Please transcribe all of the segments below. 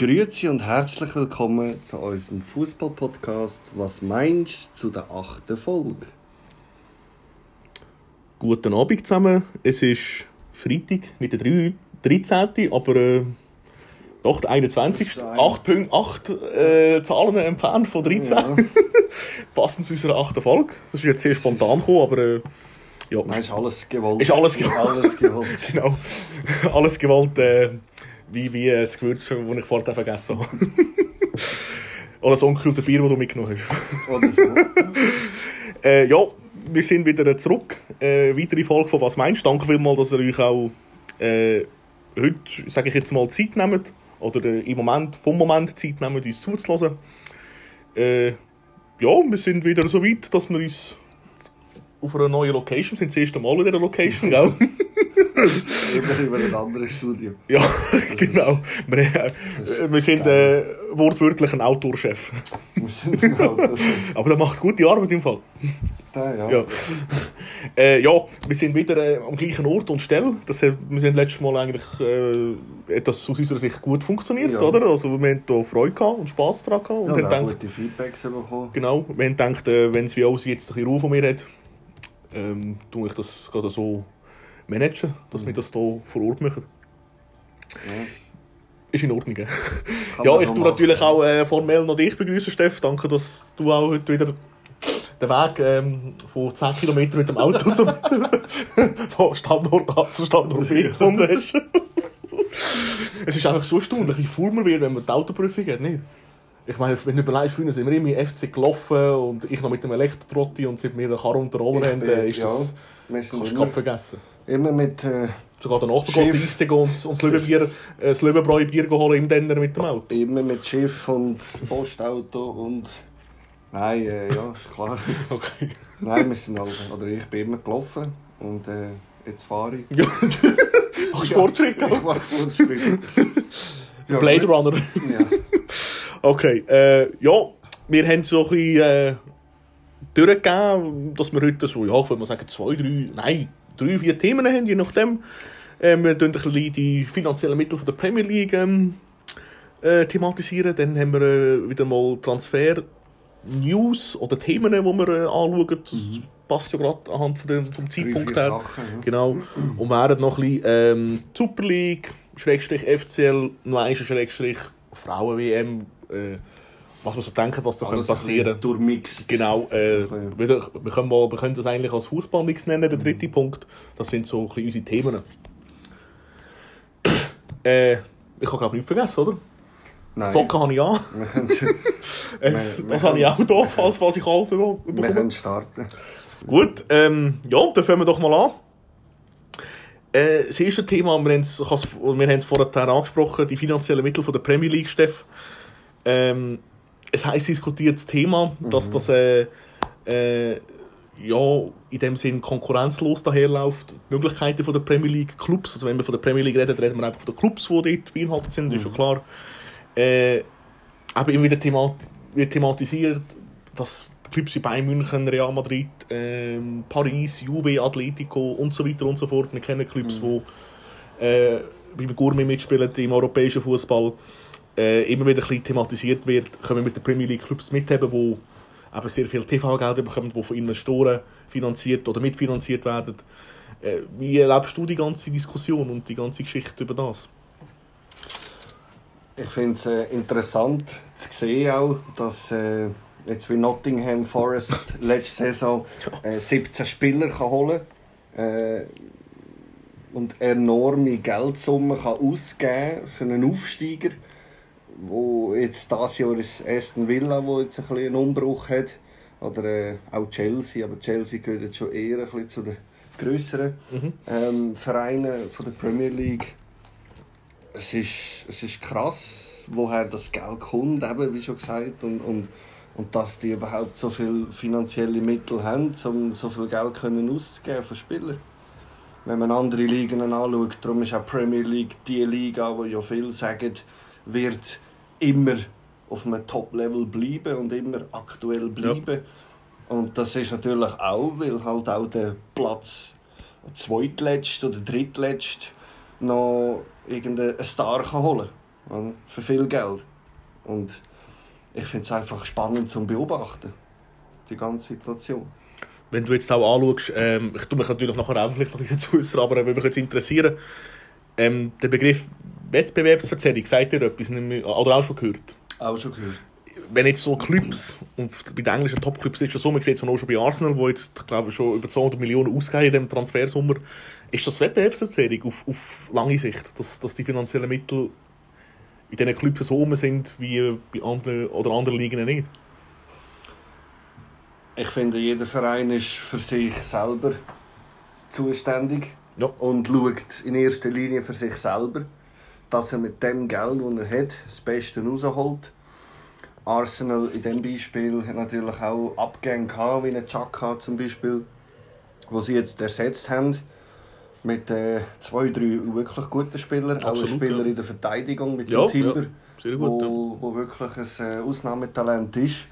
Grüezi und herzlich willkommen zu unserem Fußball-Podcast. Was meinst du zu der achten Folge? Guten Abend zusammen. Es ist Freitag, nicht der 13., aber äh, doch der 21. 8.8 äh, Zahlen entfernt von 13. Ja. Passend zu unserer achten Folge. Das ist jetzt sehr spontan gekommen, aber äh, ja. Nein, ist alles gewollt. Ist alles gewollt. alles gewollt. genau. Alles gewollt, äh, wie, wie das Gewürz, das ich vorher vergessen habe. Oder das ungekühlte Bier, das du mitgenommen hast. Oder so. äh, ja, wir sind wieder zurück. Äh, weitere Folge von «Was meinst du?» Danke vielmals, dass ihr euch auch äh, heute, sage ich jetzt mal, Zeit nehmt. Oder äh, im Moment, vom Moment Zeit nehmt, uns zuzulassen. Äh, ja, wir sind wieder so weit, dass wir uns auf einer neuen Location sind. Das erste Mal in dieser Location, gell? Immer über ein anderes Studio. Ja, genau. Wir, äh, wir sind äh, wortwörtlich ein Outdoor-Chef. Wir sind ein Outdoor-Chef. Aber der macht gute Arbeit im Fall. Da, ja. Ja, äh, ja wir sind wieder äh, am gleichen Ort und Stelle. Das, hat- wir sind letztes Mal eigentlich äh, etwas aus unserer Sicht gut funktioniert, Ja. oder? Also wir haben da Freude gehabt und Spass daran gehabt. Und Ja, haben wir haben gedacht, gute Feedbacks bekommen. genau, wir haben gedacht, äh, wenn es wie auch jetzt ein bisschen Ruhe von mir hat, ähm, tue ich das gerade so managen, dass wir das hier vor Ort machen. Ja, Ist in Ordnung. Ja, ich tue natürlich auch äh, formell noch dich begrüßen, Steff. Danke, dass du auch heute wieder den Weg ähm, von 10 Kilometern mit dem Auto zum, von Standort A zu Standort B gefunden hast. es ist einfach so erstaunlich, wie faul man wird, wenn man die Autoprüfung hat, nicht? Ich meine, wenn du überlegst, früher sind wir immer im FC gelaufen und ich noch mit dem Elektrotrotti und seit wir den Karren unter Ohren haben, ist ja, das... Sind Kannst du vergessen. Immer mit... Äh, Sogar der Nachbar geht gehen und, und das Löwenbier, äh, das Löwenbräu-Bier holen im Denner mit dem Auto. immer mit Schiff und Postauto und... Nein, äh, ja, ist klar. Okay. Nein, wir sind also... Oder ich bin immer gelaufen und äh, jetzt fahre ich. Ja. Machst du Fortschritt, gell? Ich mache Fortschritt. Ja, Blade. Runner. Ja. Okay, äh, ja, wir haben so ein bisschen äh, durchgegeben, dass wir heute so, ja, ich würde mal sagen, zwei, drei, nein, drei, vier Themen haben, je nachdem. Äh, wir ein bisschen die finanziellen Mittel von der Premier League ähm, äh, thematisieren. Dann haben wir äh, wieder mal Transfer-News oder Themen, die wir äh, anschauen. Das passt ja gerade anhand von dem, vom Zeitpunkt her. Sachen, ja. Genau. Und werden noch ein bisschen ähm, Super League, Schrägstrich FCL, noch Schrägstrich Frauen-WM, äh, was wir so denken, was so Alles könnte passieren durchmixt. Genau, äh, Okay. wir, wir, können mal, wir können das eigentlich als Fußballmix nennen, der dritte Punkt. Das sind so ein bisschen unsere Themen. äh, ich habe glaube nichts vergessen, oder? Nein. Socken habe ich an. Wir Es, Wir- wir das habe ich auch da, falls was ich wir bekomme. können starten. Gut, ähm, ja, dann fangen wir doch mal an. Äh, das erste Thema, wir haben es wir haben es vorher angesprochen, die finanziellen Mittel von der Premier League, Steff. Ähm, es heiß diskutiertes Thema, dass das äh, äh, ja, in dem Sinn konkurrenzlos daherläuft. Die Möglichkeiten von der Premier League Clubs, also wenn wir von der Premier League reden, reden wir einfach von den Clubs, die dort beinhaltet sind, das ist schon klar. Äh, aber immer wieder themat wird thematisiert, dass Clubs wie Bayern München, Real Madrid, ähm, Paris, Juve, Atletico und so weiter und so fort. Wir kennen Clubs, die äh, beim Gourmet mitspielen im europäischen Fußball. Äh, immer wieder ein bisschen thematisiert wird, können wir mit den Premier League Clubs mithaben, die eben sehr viel TV-Gelder bekommen, die von Investoren finanziert oder mitfinanziert werden. Äh, wie erlebst du die ganze Diskussion und die ganze Geschichte über das? Ich finde es äh, interessant zu sehen auch, dass äh, jetzt wie Nottingham Forest letzte Saison äh, 17 Spieler kann holen äh, und enorme Geldsummen kann ausgeben für einen Aufsteiger, wo jetzt dieses Jahr ist Aston Villa, wo jetzt ein bisschen einen Umbruch hat, oder äh, auch Chelsea, aber Chelsea gehört jetzt schon eher ein bisschen zu den grösseren ähm, Vereinen von der Premier League. Es ist, es ist krass, woher das Geld kommt, eben, wie schon gesagt, und, und, und dass die überhaupt so viele finanzielle Mittel haben, um so viel Geld können auszugeben für Spieler. Wenn man andere Ligen anschaut, darum ist auch Premier League die Liga, wo ja viele sagen, wird immer auf einem Top-Level bleiben und immer aktuell bleiben. Und das ist natürlich auch, weil halt auch der Platz zweitletzt oder drittletzt noch irgendeinen Star kann holen oder? für viel Geld. Und ich finde es einfach spannend zum Beobachten, die ganze Situation. Wenn du jetzt auch anschaust, ähm, ich tue mich natürlich nachher auch vielleicht noch ein bisschen dazu äußern, aber würde mich jetzt interessieren, ähm, der Begriff Wettbewerbsverzerrung, sagt ihr etwas? Oder auch schon gehört? Auch schon gehört. Wenn jetzt so Clubs, und bei den englischen Top-Clubs ist es so, man sieht es auch schon bei Arsenal, wo jetzt, glaube ich, schon über 200 Millionen ausgeben in diesem Transfersommer, ist das Wettbewerbsverzerrung auf, auf lange Sicht, dass, dass die finanziellen Mittel in diesen Clubs so rum sind wie bei anderen oder anderen Ligen nicht? Ich finde, jeder Verein ist für sich selber zuständig Ja. und schaut in erster Linie für sich selber, dass er mit dem Geld, das er hat, das Beste rausholt. Arsenal in diesem Beispiel hat natürlich auch Abgänge gehabt, wie ein Chaka zum Beispiel, wo sie jetzt ersetzt haben mit äh, zwei, drei wirklich guten Spielern, auch ein Absolut, Spieler ja. in der Verteidigung mit Ja, dem Timber, ja, gut, wo, wo wirklich ein äh, Ausnahmetalent ist.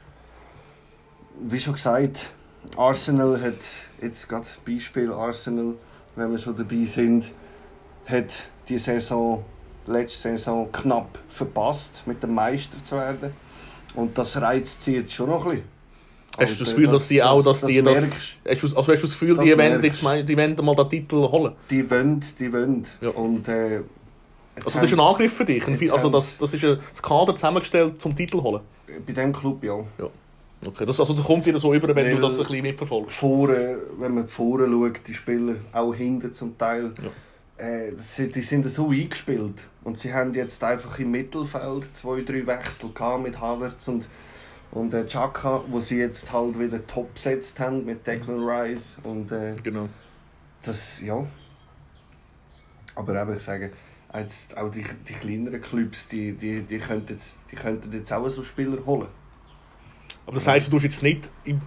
Wie schon gesagt, Arsenal hat jetzt gerade Beispiel Arsenal, wenn wir schon dabei sind, hat die Saison, letzte Saison knapp verpasst, mit dem Meister zu werden. Und das reizt sie jetzt schon noch ein bisschen. Hast du das äh, Gefühl, dass die auch, dass die das... merkst. Hast du, also hast du das Gefühl, Das die wollen jetzt mal, die wollen mal den Titel holen? Die wollen, die wollen. Ja. Und, äh, Also das ist ein Angriff für dich? Also das, das ist ein das Kader zusammengestellt zum Titel holen? sie- Bei diesem Club ja. Okay, das, also das kommt dir so über, wenn Weil- du das ein bisschen mitverfolgst. Vorne, wenn man vorne schaut, die Spieler, auch hinten zum Teil, Ja. äh, sind- die sind so eingespielt. Und sie haben jetzt einfach im Mittelfeld zwei, drei Wechsel gehabt mit Havertz und, und äh, Chaka, wo sie jetzt halt wieder top gesetzt haben mit Declan Rice. Und äh, Genau. das, ja. Aber eben, ich sage, jetzt auch die, die kleineren Clubs, die, die, die, könnten jetzt, die könnten jetzt auch so Spieler holen. Aber das heisst, du tust jetzt nicht im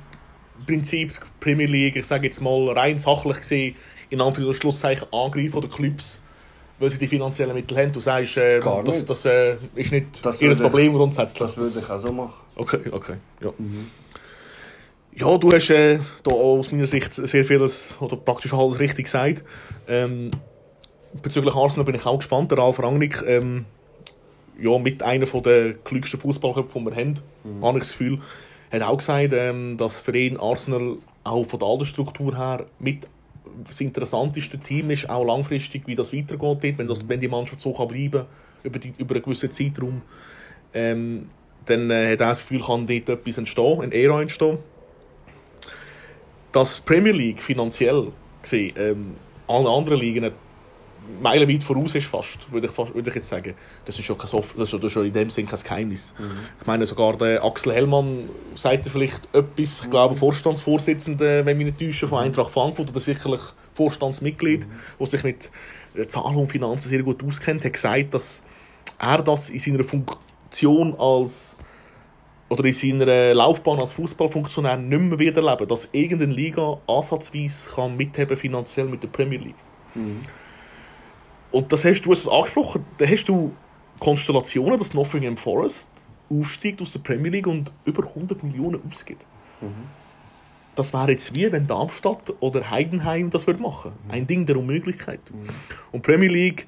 Prinzip Premier League, ich sage jetzt mal rein sachlich gesehen, in Anführungs- und Schlusszeichen angreifen der Clubs, weil sie die finanziellen Mittel haben. Du sagst, äh, das, das äh, ist nicht Das ihr würde ich- Problem grundsätzlich. Das würde ich auch so machen. Okay, okay. Ja. Ja, du hast äh, da aus meiner Sicht sehr vieles oder praktisch alles richtig gesagt. Ähm, bezüglich Arsenal bin ich auch gespannt. Der Ralf Rangnick, ähm, ja, mit einer der klügsten Fußballköpfe, die wir haben, habe ich das Gefühl, hat auch gesagt, ähm, dass für ihn Arsenal auch von der Altersstruktur her mit das interessanteste Team ist, auch langfristig, wie das weitergeht, wenn, das, wenn die Mannschaft so kann bleiben über, die, über einen gewissen Zeitraum. Ähm, dann äh, hat er das Gefühl, kann dort etwas entstehen, eine Ära entstehen. Dass Premier League finanziell gesehen ähm, allen anderen Ligen meilenweit voraus ist fast, würde ich, fast, würde ich jetzt sagen. Das ist ja, kein, Sof- das ist ja in dem Sinn kein Geheimnis. Ich meine, sogar der Axel Hellmann sagt ja vielleicht etwas, ich glaube, Vorstandsvorsitzender, wenn mich nicht täusche, von Eintracht Frankfurt oder sicherlich Vorstandsmitglied, der sich mit Zahlen und Finanzen sehr gut auskennt, hat gesagt, dass er das in seiner Funktion als oder in seiner Laufbahn als Fußballfunktionär nicht mehr wieder erleben, dass irgendeine Liga ansatzweise kann mitheben finanziell mit der Premier League. Und das hast du hast es angesprochen, da hast du Konstellationen, dass Nottingham Forest aufsteigt aus der Premier League und über 100 Millionen ausgibt. Das wäre jetzt wie, wenn Darmstadt oder Heidenheim das würde machen Ein Ding der Unmöglichkeit. Und Premier League,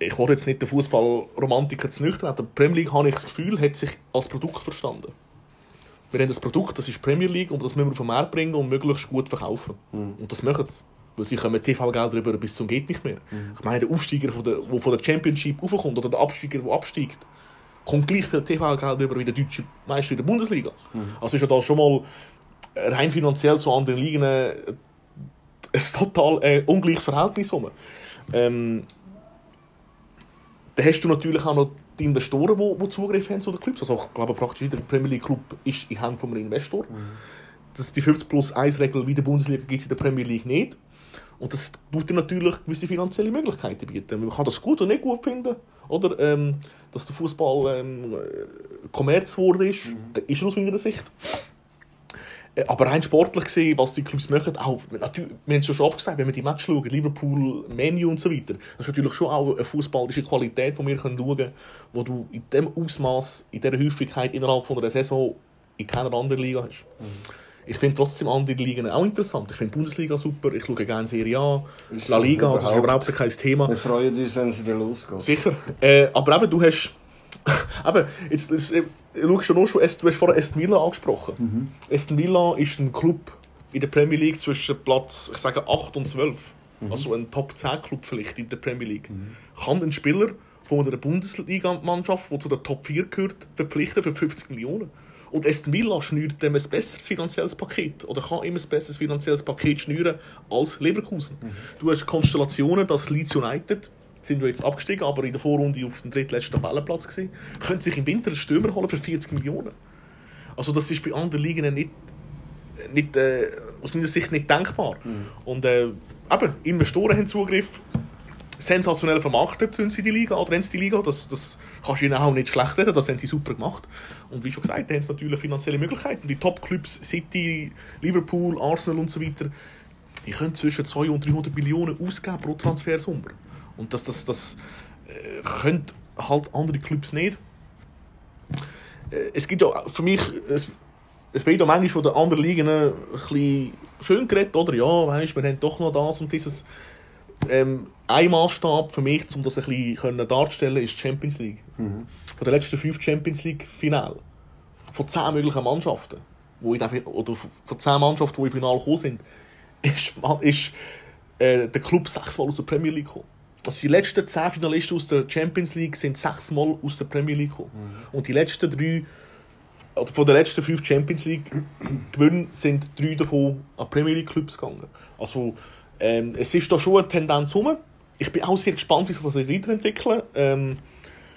ich wollte jetzt nicht den Fußballromantiker zu nüchtern, aber Premier League, habe ich das Gefühl, hat sich als Produkt verstanden. Wir haben das Produkt, das ist Premier League, und das müssen wir auf den Markt bringen und möglichst gut verkaufen. Und das machen sie. Weil sie kommen TV-Geld drüber bis zum geht nicht mehr. Ich meine, der Aufsteiger, der von der, der von der Championship raufkommt, oder der Absteiger, der absteigt, kommt gleich viel TV-Geld über wie der deutsche Meister in der Bundesliga. Also ist ja da schon mal rein finanziell zu anderen Ligen äh, ein total äh, ungleiches Verhältnis. Ähm, dann hast du natürlich auch noch die Investoren, die, die Zugriff haben zu den Clubs. Also ich glaube, praktisch jeder Premier League Club ist in Händen vom Investor. Das die 50 plus 1 Regel wie in der Bundesliga gibt es in der Premier League nicht. Und das tut dir natürlich gewisse finanzielle Möglichkeiten bieten. Man kann das gut oder nicht gut finden. Oder, ähm, dass der Fußball ähm, äh, Kommerz geworden ist, äh, ist er aus meiner Sicht. Äh, Aber rein sportlich gesehen, was die Clubs machen, auch, natürlich, wir haben es schon oft gesagt, wenn wir die Match schauen, Liverpool, Menu und so weiter, das ist natürlich schon auch eine fußballische Qualität, die wir schauen können, wo du in dem Ausmaß, in dieser Häufigkeit innerhalb von einer Saison in keiner anderen Liga hast. Ich finde trotzdem andere Ligen auch interessant. Ich finde die Bundesliga super, ich schaue gerne Serie A, Ist La so, Liga, das ist überhaupt. kein Thema. Wir freuen uns, wenn es wieder losgeht. Sicher. Äh, aber eben, du hast. eben, jetzt, jetzt äh, schaust du noch schon, du hast vorher Aston Villa angesprochen. Aston Villa ist ein Club in der Premier League zwischen Platz, ich sage 8 und 12. Also ein Top 10 Club vielleicht in der Premier League. Kann ein Spieler von einer Bundesliga-Mannschaft, die zu der Top 4 gehört, verpflichten für 50 Millionen? Und Aston Villa schnürt dem ein besseres finanzielles Paket oder kann immer ein besseres finanzielles Paket schnüren als Leverkusen. Du hast Konstellationen, dass Leeds United sind jetzt abgestiegen, aber in der Vorrunde auf dem drittletzten Tabellenplatz gewesen, können sich im Winter einen Stürmer holen für 40 Millionen. Also das ist bei anderen Ligen nicht, nicht äh, aus meiner Sicht nicht denkbar. Und äh, eben, Investoren haben Zugriff, sensationell vermarktet tun sie die Liga, sie die Liga, das, das kannst du ihnen auch nicht schlecht reden, das haben sie super gemacht. Und wie schon gesagt, haben sie natürlich finanzielle Möglichkeiten. Die Top-Clubs, City, Liverpool, Arsenal und so weiter, die können zwischen 200 und 300 Millionen ausgeben pro Transfersumme. Und das, das, das äh, können halt andere Clubs nicht. Äh, es gibt ja für mich, es, es wird ja manchmal von den anderen Ligen ein bisschen schön geredet, oder? Ja, weißt, wir haben doch noch das und dieses. Ähm, ein Maßstab für mich, um das ein bisschen darzustellen, ist die Champions League. Von den letzten fünf Champions League Finale. Von zehn möglichen Mannschaften, wo in der, oder von zehn Mannschaften, die im Finale gekommen sind, ist, ist äh, der Club sechsmal aus der Premier League gekommen. Also die letzten zehn Finalisten aus der Champions League sind sechsmal aus der Premier League gekommen. Und die letzten drei, oder von den letzten fünf Champions League Gewinnen sind drei davon an Premier League Clubs gegangen. Also ähm, es ist da schon eine Tendenz rum. Ich bin auch sehr gespannt, wie sich das weiterentwickelt. Ähm,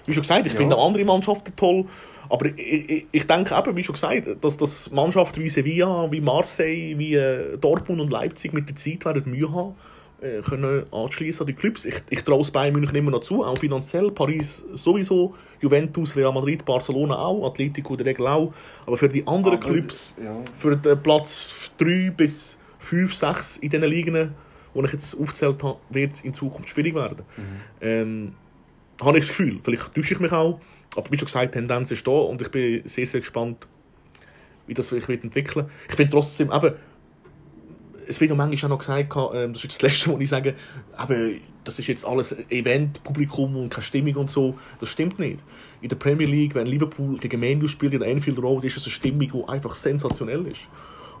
wie schon gesagt, ich Ja. finde andere Mannschaften toll. Aber ich, ich, ich denke eben, wie schon gesagt, dass, dass Mannschaften wie Sevilla, wie Marseille, wie äh, Dortmund und Leipzig mit der Zeit werden Mühe haben, äh, können anschließen an die Clubs. Ich, ich traue es Bayern München immer noch zu, auch finanziell. Paris sowieso, Juventus, Real Madrid, Barcelona auch, Atletico in der Regel auch. Aber für die anderen Aber Clubs, Ja. für den Platz 3 bis 5, 6 in diesen Ligen, die ich jetzt aufgezählt habe, wird es in Zukunft schwierig werden. Ähm, habe ich das Gefühl. Vielleicht täusche ich mich auch. Aber wie schon gesagt, die Tendenz ist da und ich bin sehr, sehr gespannt, wie das sich wird entwickeln Ich finde trotzdem, eben, es wird ja manchmal auch noch gesagt, ähm, das ist das Letzte, was ich sage, eben, das ist jetzt alles Event, Publikum und keine Stimmung und so. Das stimmt nicht. In der Premier League, wenn Liverpool gegen Man U spielt in der Anfield Road, ist es eine Stimmung, die einfach sensationell ist.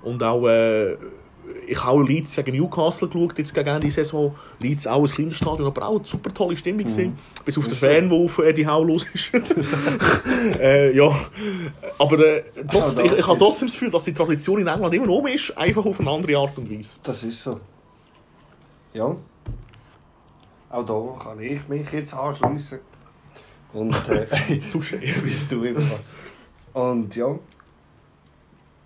Und auch, äh, ich habe auch Leeds gegen Newcastle geschaut, jetzt gegen Ende Saison. Leeds auch ein kleines Stadion, aber auch eine super tolle Stimmung gewesen. Bis auf den. Fan, der auf Eddie Howe los ist. äh, ja, aber äh, trotzdem, Ja, ich, ich habe trotzdem das Gefühl, dass die Tradition in England immer noch ist, einfach auf eine andere Art und Weise. Das ist so. Ja. Auch da kann ich mich jetzt anschließen. Und äh, bist du immer. Und ja,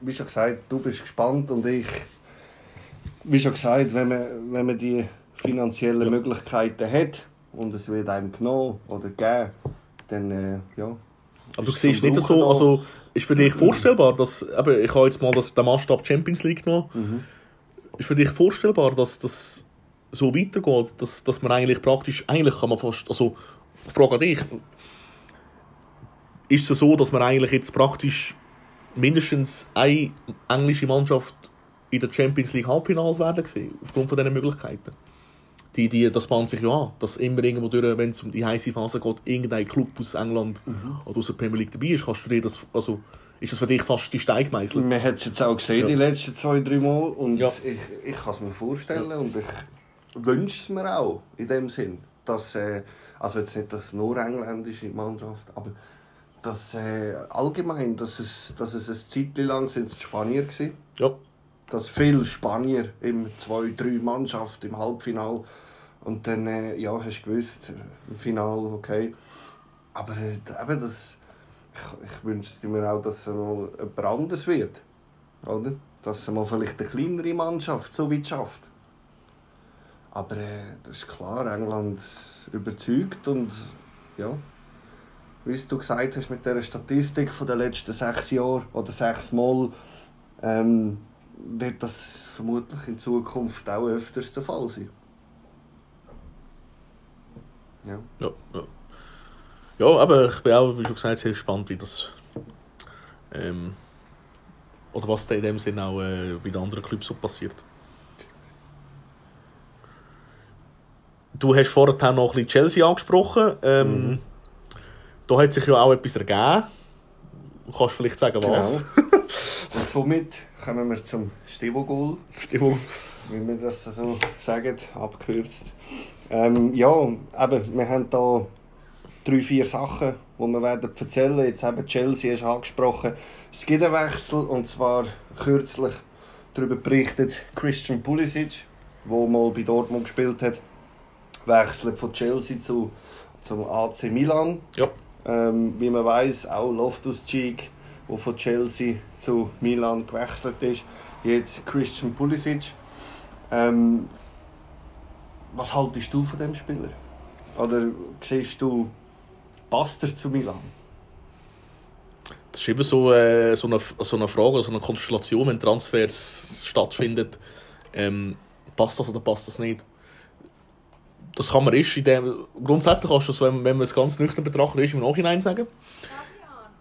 wie schon gesagt, du bist gespannt und ich, wie schon gesagt, wenn man, wenn man die finanziellen Ja. Möglichkeiten hat und es wird einem genommen oder gegeben, dann äh, ja. Aber du siehst nicht so, Brauchen da. also ist für dich vorstellbar, dass, eben, ich habe jetzt mal das, den Maßstab Champions League genommen, Mhm. ist für dich vorstellbar, dass das so weitergeht, dass, dass man eigentlich praktisch, eigentlich kann man fast, also, frage an dich, ist es so, dass man eigentlich jetzt praktisch mindestens eine englische Mannschaft in der Champions League Halbfinals werden sehen, aufgrund von diesen Möglichkeiten? Die, die, das bahnt sich ja an, dass immer irgendwo durch, wenn es um die heiße Phase geht, irgendein Club aus England oder aus der Premier League dabei ist. Kannst du dir das, also, ist das für dich fast die Steigmeißel? Man hat es jetzt auch gesehen, Ja. die letzten zwei, drei Mal. Und Ja. ich, ich kann es mir vorstellen und ich wünsche es mir auch in dem Sinn. Dass, äh, also jetzt nicht das nur engländische Mannschaft, aber dass äh, allgemein, dass es, dass es eine Zeit lang sind Spanier gewesen, Ja. Dass viele Spanier im 2-3 Mannschaft im Halbfinal und dann äh, ja, hast du gewusst, im Final, okay. Aber äh, eben das, ich, ich wünsche mir auch, dass es mal etwas anderes wird. Oder? Dass es mal vielleicht eine kleinere Mannschaft so weit schafft. Aber äh, das ist klar, England überzeugt und ja, wie du gesagt hast mit der Statistik von den letzten sechs Jahren oder sechs Mal, ähm, wird das vermutlich in Zukunft auch öfters der Fall sein. Ja. Ja, ja. ja, aber ich bin auch, wie schon gesagt, sehr gespannt, wie das, ähm, Oder was da in dem Sinne auch äh, bei den anderen Clubs so passiert. Du hast vorher noch ein bisschen Chelsea angesprochen. Ähm, Mhm. Da hat sich ja auch etwas ergeben. Du kannst vielleicht sagen, was. Genau. Somit kommen wir zum Stivo-Goal, Stimmung. wie wir das so sagen, abgekürzt. Ähm, ja, eben, wir haben da drei, vier Sachen, die wir werden erzählen Jetzt eben Chelsea ist angesprochen. Es gibt einen Wechsel, und zwar kürzlich darüber berichtet Christian Pulisic, der mal bei Dortmund gespielt hat, wechselt von Chelsea zu, zum AC Milan. Ja. Ähm, wie man weiß, auch Loftus-Cheek, der von Chelsea zu Milan gewechselt ist. Jetzt Christian Pulisic. Ähm, was haltest du von dem Spieler? Oder siehst du, passt er zu Milan? Das ist eben so, äh, so, eine, so eine Frage, so eine Konstellation, wenn Transfers stattfindet. Ähm, passt das oder passt das nicht? Das kann man ist in dem, grundsätzlich kannst du das, wenn, wenn man es ganz nüchtern betrachtet, ist im Nachhinein sagen.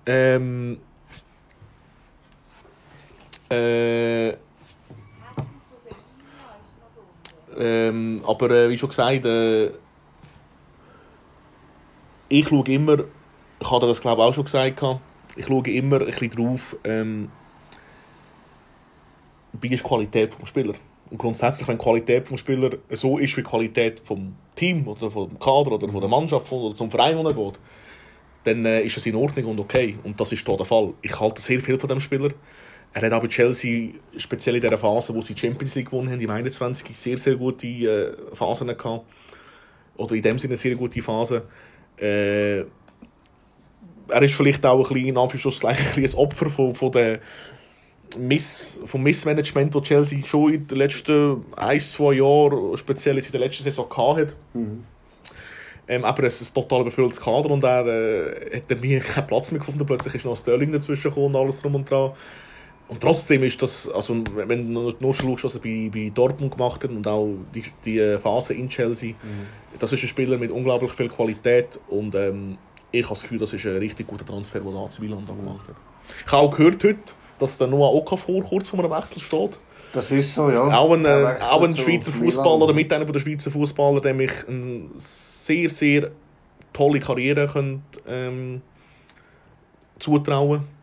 Ähm, äh, ähm, aber äh, wie schon gesagt, äh, ich schaue immer, ich hatte das glaube auch schon gesagt, ich schaue immer ein bisschen drauf, ähm, wie ist die Qualität des Spielers. Und grundsätzlich, wenn die Qualität des Spielers so ist wie die Qualität vom Team oder vom Kader oder von der Mannschaft oder zum Verein, wo geht, dann äh, ist das in Ordnung und okay. Und das ist hier der Fall. Ich halte sehr viel von dem Spieler. Er hat bei Chelsea, speziell in dieser Phase, wo sie die Champions League gewonnen haben, im 21, sehr, sehr gute äh, Phasen gehabt. Oder in dem Sinne sehr gute Phase. Äh, er ist vielleicht auch ein bisschen, in Anführungszeichen, ein, Opfer von, von der Miss, vom Missmanagement, das Chelsea schon in den letzten ein, zwei Jahren, speziell jetzt in der letzten Saison, gehabt hat. Ähm, aber es ist ein total überfülltes Kader und er äh, hat irgendwie keinen Platz mehr gefunden. Plötzlich ist noch Sterling dazwischen gekommen und alles drum und dran. Und trotzdem ist das, also wenn du nur schaust, was er bei, bei Dortmund gemacht hat und auch die, die äh, Phase in Chelsea, das ist ein Spieler mit unglaublich viel Qualität und ähm, ich habe das Gefühl, das ist ein richtig guter Transfer, den der AC Milan da gemacht hat. Ich habe auch gehört heute, dass der Noah Okafor kurz vor einem Wechsel steht. Das ist so, ja. Auch ein, Der äh, auch ein Schweizer. Fußballer oder mit einem der Schweizer Fußballer, dem ich eine sehr, sehr tolle Karriere könnte, ähm, zutrauen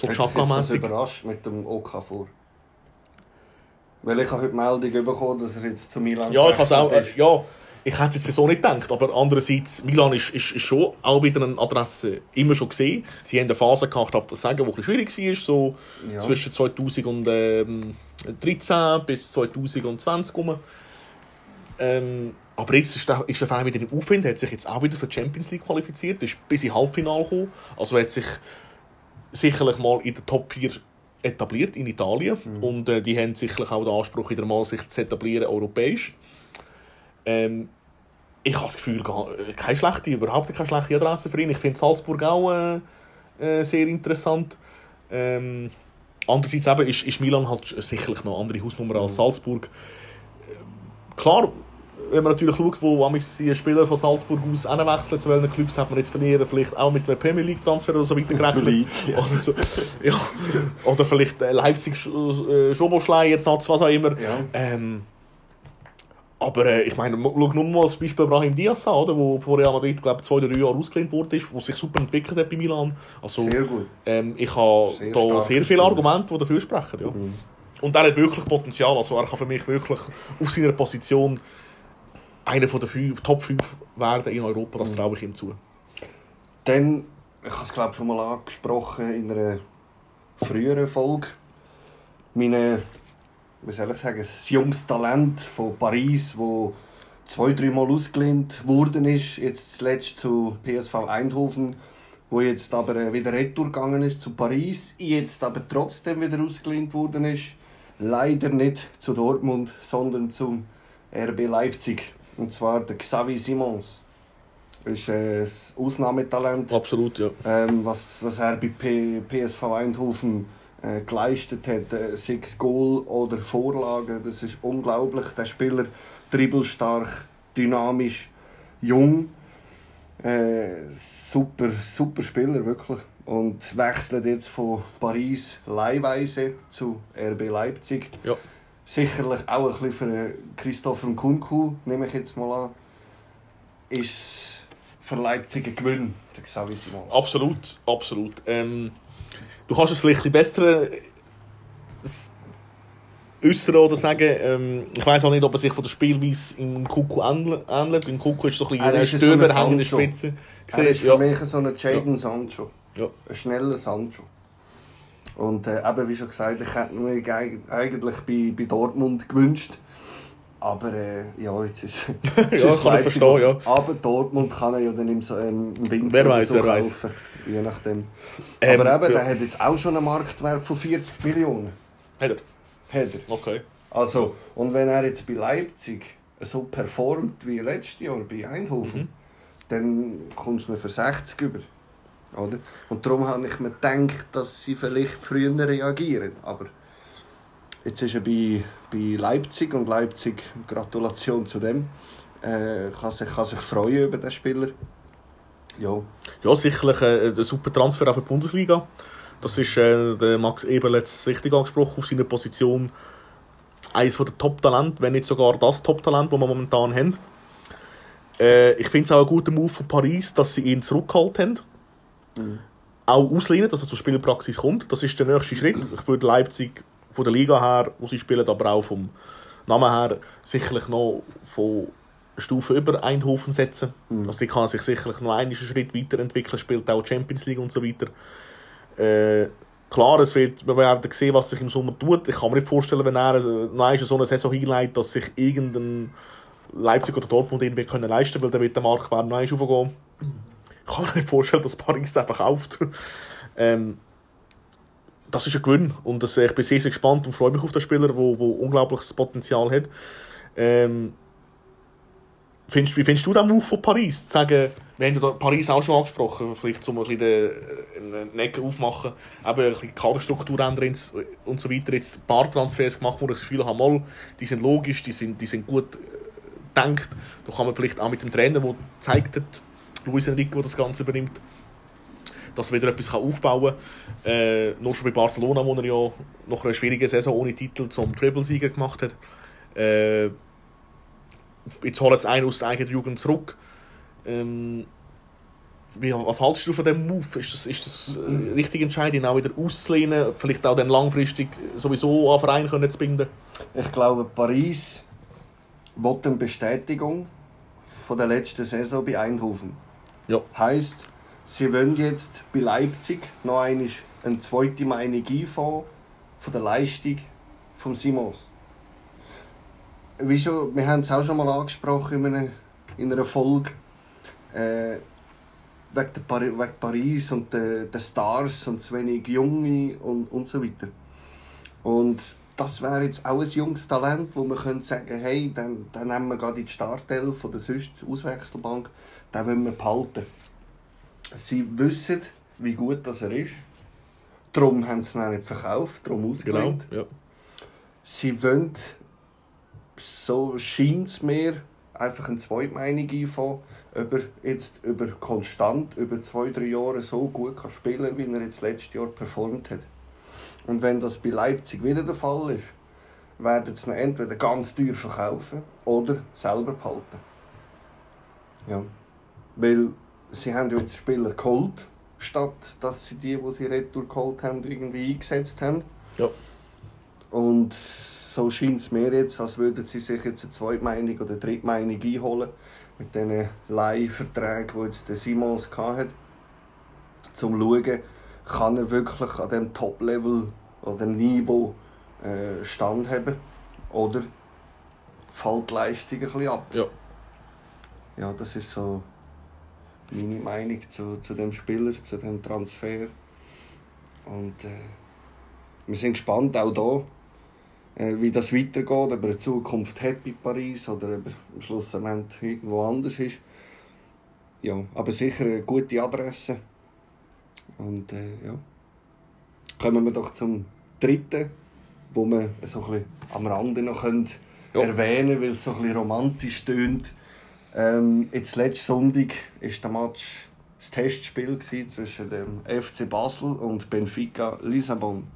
So Chaka-mässig. überrascht mit dem OK vor? Weil ich habe heute Meldung bekommen, dass er jetzt zu Milan Ja, ich habe auch, äh, ja, ich hätte es jetzt so nicht gedacht, aber andererseits, Milan ist, ist, ist schon auch wieder eine Adresse immer schon gesehen. Sie haben eine Phase gehabt, darf das sagen, die schwierig war, so Ja. zwischen 2013 bis 2020 rum. Ähm, aber jetzt ist der, ist der Verein wieder im Aufwind, hat sich jetzt auch wieder für die Champions League qualifiziert, ist bis ins Halbfinale gekommen, also hat sich sicherlich mal in der Top 4 etabliert in Italien und äh, die haben sicherlich auch den Anspruch, wieder mal sich zu etablieren europäisch. Ähm, ich habe das Gefühl, äh, keine schlechte, überhaupt keine schlechte Adresse für ihn. Ich finde Salzburg auch äh, äh, sehr interessant. Ähm, andererseits eben ist, ist Milan halt sicherlich noch eine andere Hausnummer als Salzburg. Ähm, klar, wenn man natürlich schaut, wo amigs die Spieler von Salzburg aus hinwechseln, zu welchen Clubs hat man jetzt verlieren, vielleicht auch mit einem Premier League Transfer oder so weiter gerechnet. Ja. Oder, zu, ja. oder vielleicht äh, Leipzig äh, Schoboschlei-Ersatz, was auch immer. Ja. Ähm, aber äh, ich meine, schau nur mal das Beispiel Brahim Diaz an, oder, wo vor Real Madrid glaube zwei, drei Jahre ausgelehnt wurde, wo sich super entwickelt hat bei Milan. Also, Sehr gut. ähm, ich habe Sehr da sehr viele. Argumente, die dafür sprechen. Ja. Und er hat wirklich Potenzial. Also er kann für mich wirklich auf seiner Position einer von der fünf, Top 5 werden in Europa. Das traue ich ihm zu. Dann, ich habe es glaube schon mal angesprochen in einer früheren Folge, meine, wie soll ich sagen, das junges Talent von Paris, wo zwei, dreimal ausgelehnt worden ist, jetzt zuletzt zu PSV Eindhoven, wo jetzt aber äh, wieder retour gegangen ist zu Paris, jetzt aber trotzdem wieder ausgelehnt worden ist, leider nicht zu Dortmund, sondern zum RB Leipzig, und zwar der Xavi Simons. Ist ein Ausnahmetalent Absolut, ja. ähm, was, was er bei P PSV Eindhoven äh, geleistet hat. Äh, sechs Goal oder Vorlagen, das ist unglaublich. Der Spieler dribbelstark, dynamisch, jung. Äh, super, super Spieler, wirklich. und wechselt jetzt von Paris leihweise zu RB Leipzig. Ja. Sicherlich auch ein bisschen für Christopher Nkunku, nehme ich jetzt mal an, ist für Leipzig ein Gewinn, der Xavi Simons. Absolut, absolut. Ähm, du kannst es vielleicht ein besser äh, äußern oder sagen. Ähm, ich weiß auch nicht, ob er sich von der Spielweise im Kuku ähnelt. Im Kuku ist so ein bisschen Er ein ist so ein Stürmer hängen in der Sancho. Spitze. Er ist für ja. mich so ein Jadon Sancho. Ja. Ein schneller Sancho. Und äh, eben, wie schon gesagt, ich hätte mir eigentlich bei, bei Dortmund gewünscht. Aber äh, ja, jetzt ist, jetzt Ja, kann ich verstehen, ja. Aber Dortmund kann er ja dann im, so, ähm, im Winter Wer weiß, so wer weiß. kaufen. Je nachdem. Ähm, Aber eben, ja. der hat jetzt auch schon einen Marktwert von 40 Millionen. Hat er? Hat er. Okay. Also, und wenn er jetzt bei Leipzig so performt wie letztes Jahr bei Eindhoven, Mhm. dann kommst du für 60 über. Oder? Und darum habe ich mir gedacht, dass sie vielleicht früher reagieren. Aber jetzt ist er bei, bei Leipzig und Leipzig, Gratulation zu dem, äh, kann, sich, kann sich freuen über den Spieler. Ja, Ja, sicherlich äh, ein super Transfer für die Bundesliga. Das ist äh, der Max Eberl jetzt richtig angesprochen auf seiner Position. Eines der Top-Talente, wenn nicht sogar das Top-Talent, das wir momentan haben. Äh, ich finde es auch ein guter Move von Paris, dass sie ihn zurückgehalten haben. Auch auslehnen, dass er zur Spielpraxis kommt. Das ist der nächste Schritt. Ich würde Leipzig von der Liga her, wo sie spielen, aber auch vom Namen her, sicherlich noch von Stufe über Eindhoven setzen. Also die kann sich sicherlich noch einen Schritt weiterentwickeln, spielt auch Champions League und so weiter. Äh, klar, es wird, wir werden sehen, was sich im Sommer tut. Ich kann mir nicht vorstellen, wenn er noch so eine Saison highlight, dass sich irgendein Leipzig oder Dortmund irgendwie können leisten weil dann wird der Marktwert noch einmal aufgehen. Ich kann mir nicht vorstellen, dass Paris den verkauft. ähm, das ist ein Gewinn und das, ich bin sehr, sehr gespannt und freue mich auf den Spieler, der wo, wo unglaubliches Potenzial hat. Ähm, findest, wie findest du den Move von Paris? Zu sagen, wir haben ja Paris auch schon angesprochen, vielleicht zum ein bisschen den, äh, einen Ecke aufmachen, eben ein bisschen Kaderstruktur ändern und so weiter. Jetzt ein paar Transfers gemacht, wo ich das Gefühl habe, mal, die sind logisch, die sind, die sind gut äh, gedacht. Da kann man vielleicht auch mit dem Trainer, der gezeigt hat, Luis Enrique, der das Ganze übernimmt, dass er wieder etwas aufbauen kann. Äh, nur schon bei Barcelona, wo er ja nach einer schwierigen Saison ohne Titel zum Treble-Sieger gemacht hat. Äh, jetzt holen sie einen aus der eigenen Jugend zurück. Ähm, wie, was haltest du von diesem Move? Ist das, ist das äh, richtig entscheidend, ihn auch wieder auszulehnen, vielleicht auch dann langfristig sowieso an Verein können zu binden? ich glaube, Paris will eine Bestätigung von der letzten Saison bei Eindhoven. Ja. Heißt, sie wollen jetzt bei Leipzig noch einmal eine zweite Meinung einfangen von der Leistung von Simons. Wie schon, wir haben es auch schon mal angesprochen in einer, in einer Folge. Äh, wegen, der Pari wegen Paris und den, den Stars und zu wenig Junge und, und so weiter. Und das wäre jetzt auch ein junges Talent, wo man könnte sagen, hey, dann, dann nehmen wir gerade die Startelf von der sonst Auswechselbank, den wollen wir behalten. Sie wissen, wie gut das er ist. Darum haben sie ihn nicht verkauft, darum ausgelehnt. ja. Sie wollen, so scheint es mir, einfach eine Zweitmeinung einfangen, ob er jetzt über konstant, über zwei, drei Jahre so gut kann spielen wie er jetzt letztes Jahr performt hat. Und wenn das bei Leipzig wieder der Fall ist, werden sie ihn entweder ganz teuer verkaufen oder selber behalten. Ja. Weil sie haben ja jetzt Spieler geholt, statt dass sie die, die sie retour geholt haben, irgendwie eingesetzt haben. Ja. Und so scheint es mir jetzt, als würden sie sich jetzt eine Zweitmeinung oder Drittmeinung einholen mit diesen Leihverträgen, die jetzt der Simons hatte, um zu schauen, kann er wirklich an diesem Top-Level oder dem Niveau äh, standhaben oder fällt die Leistung ein bisschen ab. Ja. Ja, das ist so meine Meinung zu, zu dem Spieler, zu dem Transfer. Und äh, wir sind gespannt, auch hier, äh, wie das weitergeht, ob er eine Zukunft hat bei Paris oder ob er am Schluss irgendwo anders ist. Ja, aber sicher eine gute Adresse. Und äh, ja. Kommen wir doch zum dritten, wo wir so ein bisschen am Rande noch können Ja. erwähnen weil es so ein bisschen romantisch tönt. Ähm, jetzt letzten Sonntag ist der Match das Testspiel zwischen dem FC Basel und Benfica Lissabon.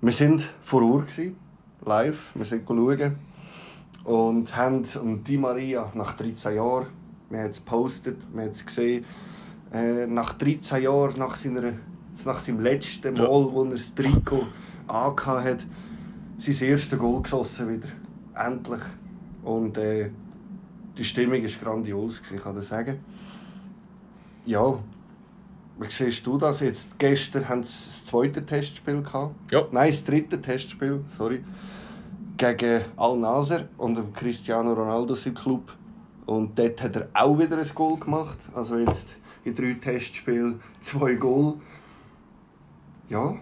Wir sind vor Ort, live, wir sind schauen und haben um Di Maria nach 13 Jahren, wir haben es gepostet, wir haben es gesehen, äh, nach 13 Jahren, nach, seiner, nach seinem letzten Mal, Ja. wo er das Trikot angehabt hat, sein erstes Goal geschossen wieder. Endlich. Und äh, die Stimmung war grandios, gewesen, kann ich sagen. Ja, wie siehst du das jetzt? Gestern haben sie das zweite Testspiel gehabt. Ja. Nein, das dritte Testspiel, sorry. Gegen Al-Nasser und dem Cristiano Ronaldo im Club. Und dort hat er auch wieder ein Goal gemacht. Also jetzt in drei Testspielen zwei Goal. Ja.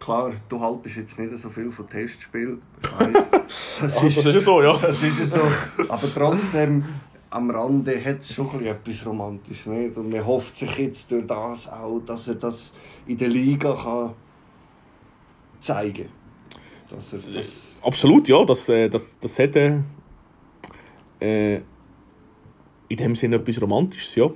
Klar, du haltest jetzt nicht so viel von Testspielen. Das das ist ja so, ja. das ist so. Aber trotzdem, am Rande hat es schon etwas Romantisches. Nicht? Und man hofft sich jetzt durch das auch, dass er das in der Liga kann zeigen kann. Dass er das Absolut, ja. Das, äh, das, das hat äh, äh, in dem Sinne etwas Romantisches, ja.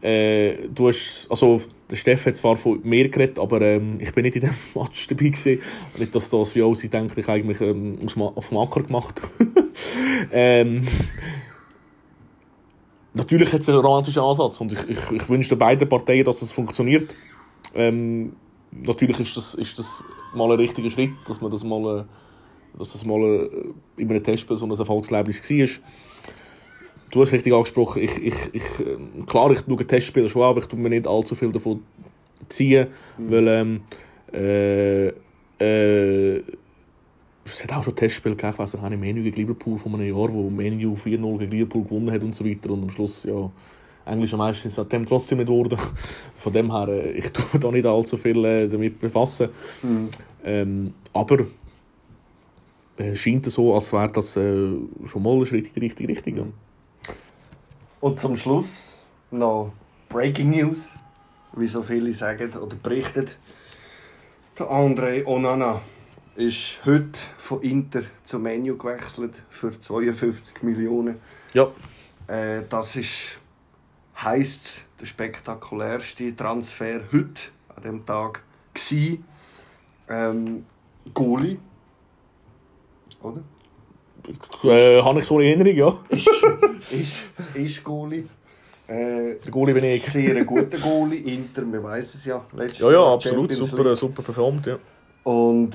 Äh, du hast, also, der Steff hat zwar von mir geredet, aber ähm, ich bin nicht in dem Match dabei gewesen. Nicht, dass das wie auch sie denkt, ich eigentlich ähm, aus auf dem Acker gemacht. ähm, natürlich hat es einen romantischen Ansatz und ich, ich, ich wünsche beiden Parteien, dass das funktioniert. Ähm, natürlich ist das, ist das mal ein richtiger Schritt, dass man das mal, äh, dass das mal äh, in einem Testspiel so ein Erfolgserlebnis war. Du hast richtig angesprochen, ich, ich, ich, ähm, klar, ich schaue Testspiele schon an, aber ich tue mir nicht allzu viel davon ziehen, weil ähm, äh, äh, es hat auch schon Testspiele gegeben, ich weiss nicht, Menu gegen Liverpool von einem Jahr, wo Menu 4-0 gegen Liverpool gewonnen hat und so weiter und am Schluss, ja, englischer Meister ist dem trotzdem nicht geworden. Von dem her, äh, ich tue mich da nicht allzu viel äh, damit befassen. Ähm, aber äh, scheint so, als wäre das äh, schon mal ein Schritt in die richtige Richtung. Ja. Und zum Schluss noch Breaking News, wie so viele sagen oder berichten. Der André Onana ist heute von Inter zu Menu gewechselt für 52 Millionen. ja. Äh, das ist, heisst der spektakulärste Transfer heute an dem Tag gsi. Ähm, Goalie, oder? Äh, habe ich so eine Erinnerung, ja. ist, ist Goalie. Äh, Der Goalie bin ich. Sehr ein guter Goalie. Inter, man weiß es ja. Letztes Ja, ja, Jahr absolut. Champions Super, League. super performt, ja. Und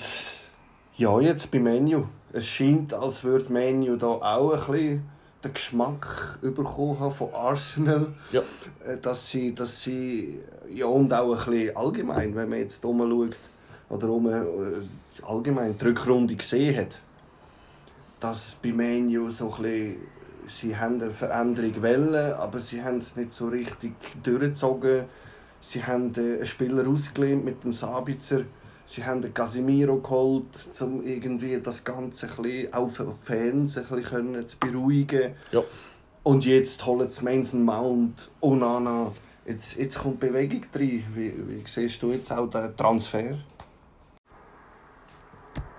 ja, jetzt bei Menu. Es scheint, als würde Menu da auch ein bisschen den Geschmack bekommen haben von Arsenal. Ja. Äh, Dass sie, dass sie, ja und auch ein bisschen allgemein, wenn man jetzt umschaut, oder um, äh, allgemein die Rückrunde gesehen hat, dass bei Menu so ein bisschen, sie haben eine Veränderung wollen, aber sie haben es nicht so richtig durchgezogen. Sie haben äh, einen Spieler ausgelehnt mit dem Sabitzer. Sie haben den Casimiro geholt, um irgendwie das Ganze ein bisschen, auch für die Fans ein bisschen zu beruhigen. Ja. Und jetzt holen sie Mason Mount, Onana. Jetzt, jetzt kommt Bewegung rein. Wie, wie siehst du jetzt auch den Transfer?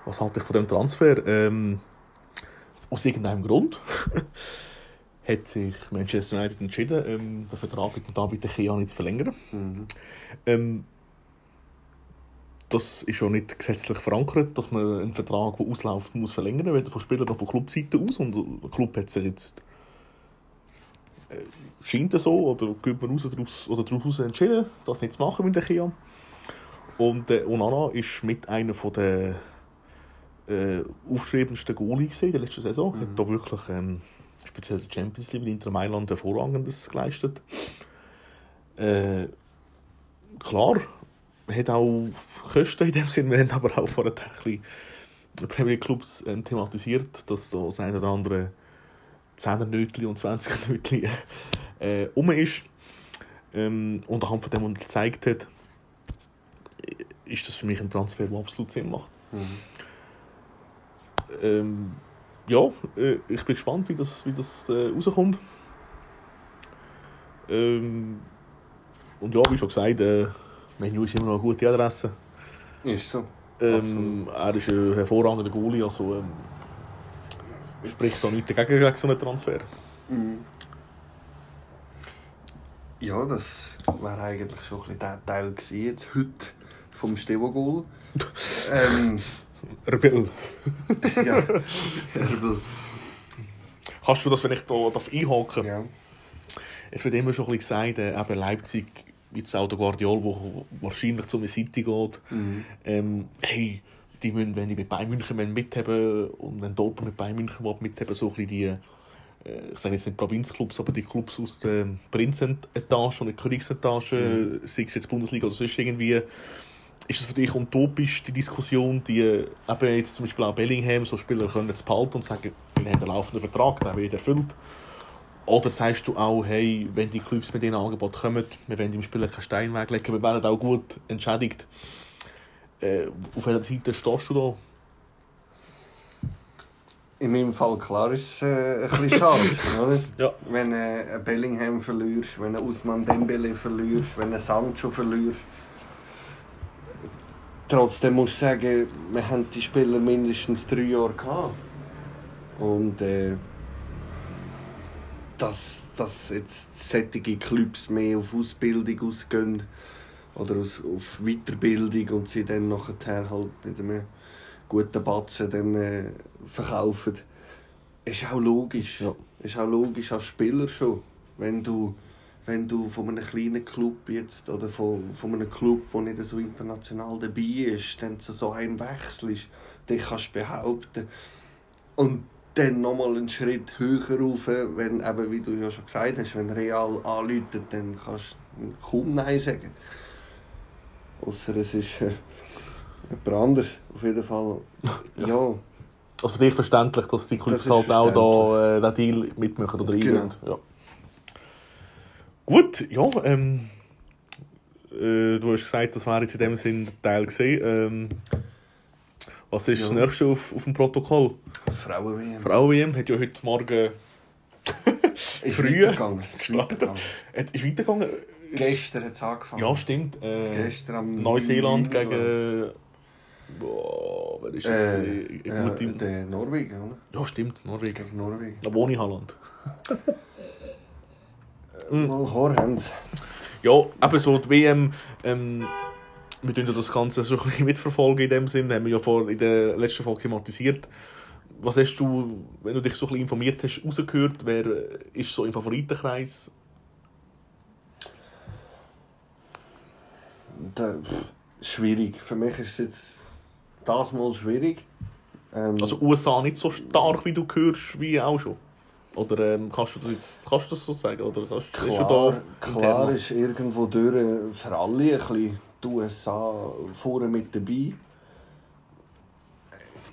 Was halte ich von dem Transfer? Ähm, aus irgendeinem Grund hat sich Manchester United entschieden, ähm, den Vertrag mit David De Gea nicht zu verlängern. Ähm, das ist schon nicht gesetzlich verankert, dass man einen Vertrag, der ausläuft, muss verlängern, weder von Spielern noch von Clubseite aus. Und der Club hat sich jetzt äh, scheint so, oder geht man raus, daraus, oder daraus entschieden, das nicht zu machen mit der Kia. Und äh, Onana ist mit einer von der äh, aufstrebendsten Goalies in der letzten Saison. Hat da wirklich ähm, speziell der Champions League mit Inter Mailand hervorragendes geleistet. Äh, klar, hat auch Kosten in dem Sinn. Wir haben aber auch vorher ein bisschen die Premier Clubs ähm, thematisiert, dass da das eine oder andere 10er Nötli und 20er Nötli äh, um ist. Ähm, und anhand von dem, was er gezeigt hat, ist das für mich ein Transfer, der absolut Sinn macht. Ähm, ja, äh, ich bin gespannt, wie das, wie das äh, rauskommt. Ähm, und ja, wie schon gesagt, äh, Menu ist immer noch eine gute Adresse. Ist so. Ähm, er ist ein hervorragender Goalie, also ähm, spricht da nichts dagegen gegen so einen Transfer. Ja, das wäre eigentlich schon ein bisschen der Teil gewesen, jetzt heute vom Stevo-Goal. ähm, Rebell. ja, Herbel. Kannst du das, wenn ich da darf einhaken Ja. Es wird immer schon ein bisschen gesagt, äh, eben Leipzig, jetzt auch der Guardiol, wo wahrscheinlich zu einer City geht, Mhm. ähm, hey, die müssen, wenn die mit Bayern München mithaben und wenn Dortmund mit Bayern München mithaben, so ein bisschen die, äh, ich sage jetzt nicht Provinzclubs, aber die Clubs aus der Prinzenetage und der Königsetage, Mhm. sei es jetzt Bundesliga oder sonst irgendwie, ist es für dich utopisch, die Diskussion, die äh, eben jetzt zum Beispiel auch Bellingham, so Spieler können jetzt behalten und sagen, wir haben einen laufenden Vertrag, der wird erfüllt. Oder sagst du auch, hey, wenn die Clubs mit diesen Angebot kommen, wir wollen dem Spieler keinen Stein weglegen, wir werden auch gut entschädigt. Äh, auf welcher Seite stehst du da? In meinem Fall klar ist es äh, ein bisschen schade, oder? Ja. Wenn äh, ein Bellingham verlierst, wenn ein Usman Dembele verlierst, wenn ein Sancho verlierst. Trotzdem muss ich sagen, wir haben die Spieler mindestens drei Jahre gehabt. Und äh, dass, dass jetzt solche Clubs mehr auf Ausbildung ausgehen oder aus, auf Weiterbildung und sie dann nachher halt mit einem guten Batzen dann, äh, verkaufen, ist auch logisch. Ja. Ist auch logisch als Spieler schon. Wenn du, wenn du von einem kleinen Club jetzt oder von, von einem Club, der nicht so international dabei ist, dann zu so einem wechselst, dich kannst du behaupten. Und dann nochmal einen Schritt höher rauf, wenn eben, wie du ja schon gesagt hast, wenn Real anläutet, dann kannst du kaum Nein sagen. Außer es ist äh, jemand anders, auf jeden Fall. Ja, Also für dich verständlich, dass die Clubs halt auch da, äh, den Deal mitmachen oder Genau. eingehen. Ja. Gut, ja, ähm, äh, du hast gesagt, das wäre jetzt in dem Sinn der Teil gesehen. Ähm, was ist das Ja. nächste auf, auf dem Protokoll? Frauen-WM. Frauen-WM hat ja heute Morgen Ist früher weitergegangen. Weitergegangen. ist weitergegangen. Gestern hat es angefangen. Ja, stimmt. Äh, Gestern am Neuseeland gegen. Boah, wer ist das? Äh, Äh, der Norwegen, oder? ja, stimmt, Norwegen. Gegen Norwegen. Aber ohne Holland. Mal Horhand. Ja, eben so die WM. Ähm, wir tun ja das Ganze so ein bisschen mitverfolgen in dem Sinn. Haben wir ja vor in der letzten Folge thematisiert. Was hast du, wenn du dich so ein bisschen informiert hast, rausgehört? Wer äh, ist so im Favoritenkreis? Da, schwierig. Für mich ist es jetzt das mal schwierig. Ähm, Also USA nicht so stark, wie du hörst, wie auch schon. Oder ähm, kannst du das jetzt kannst du das so sagen? Oder kannst, ist schon klar, da klar ist irgendwo durch äh, für alle ein bisschen die USA vorne mit dabei.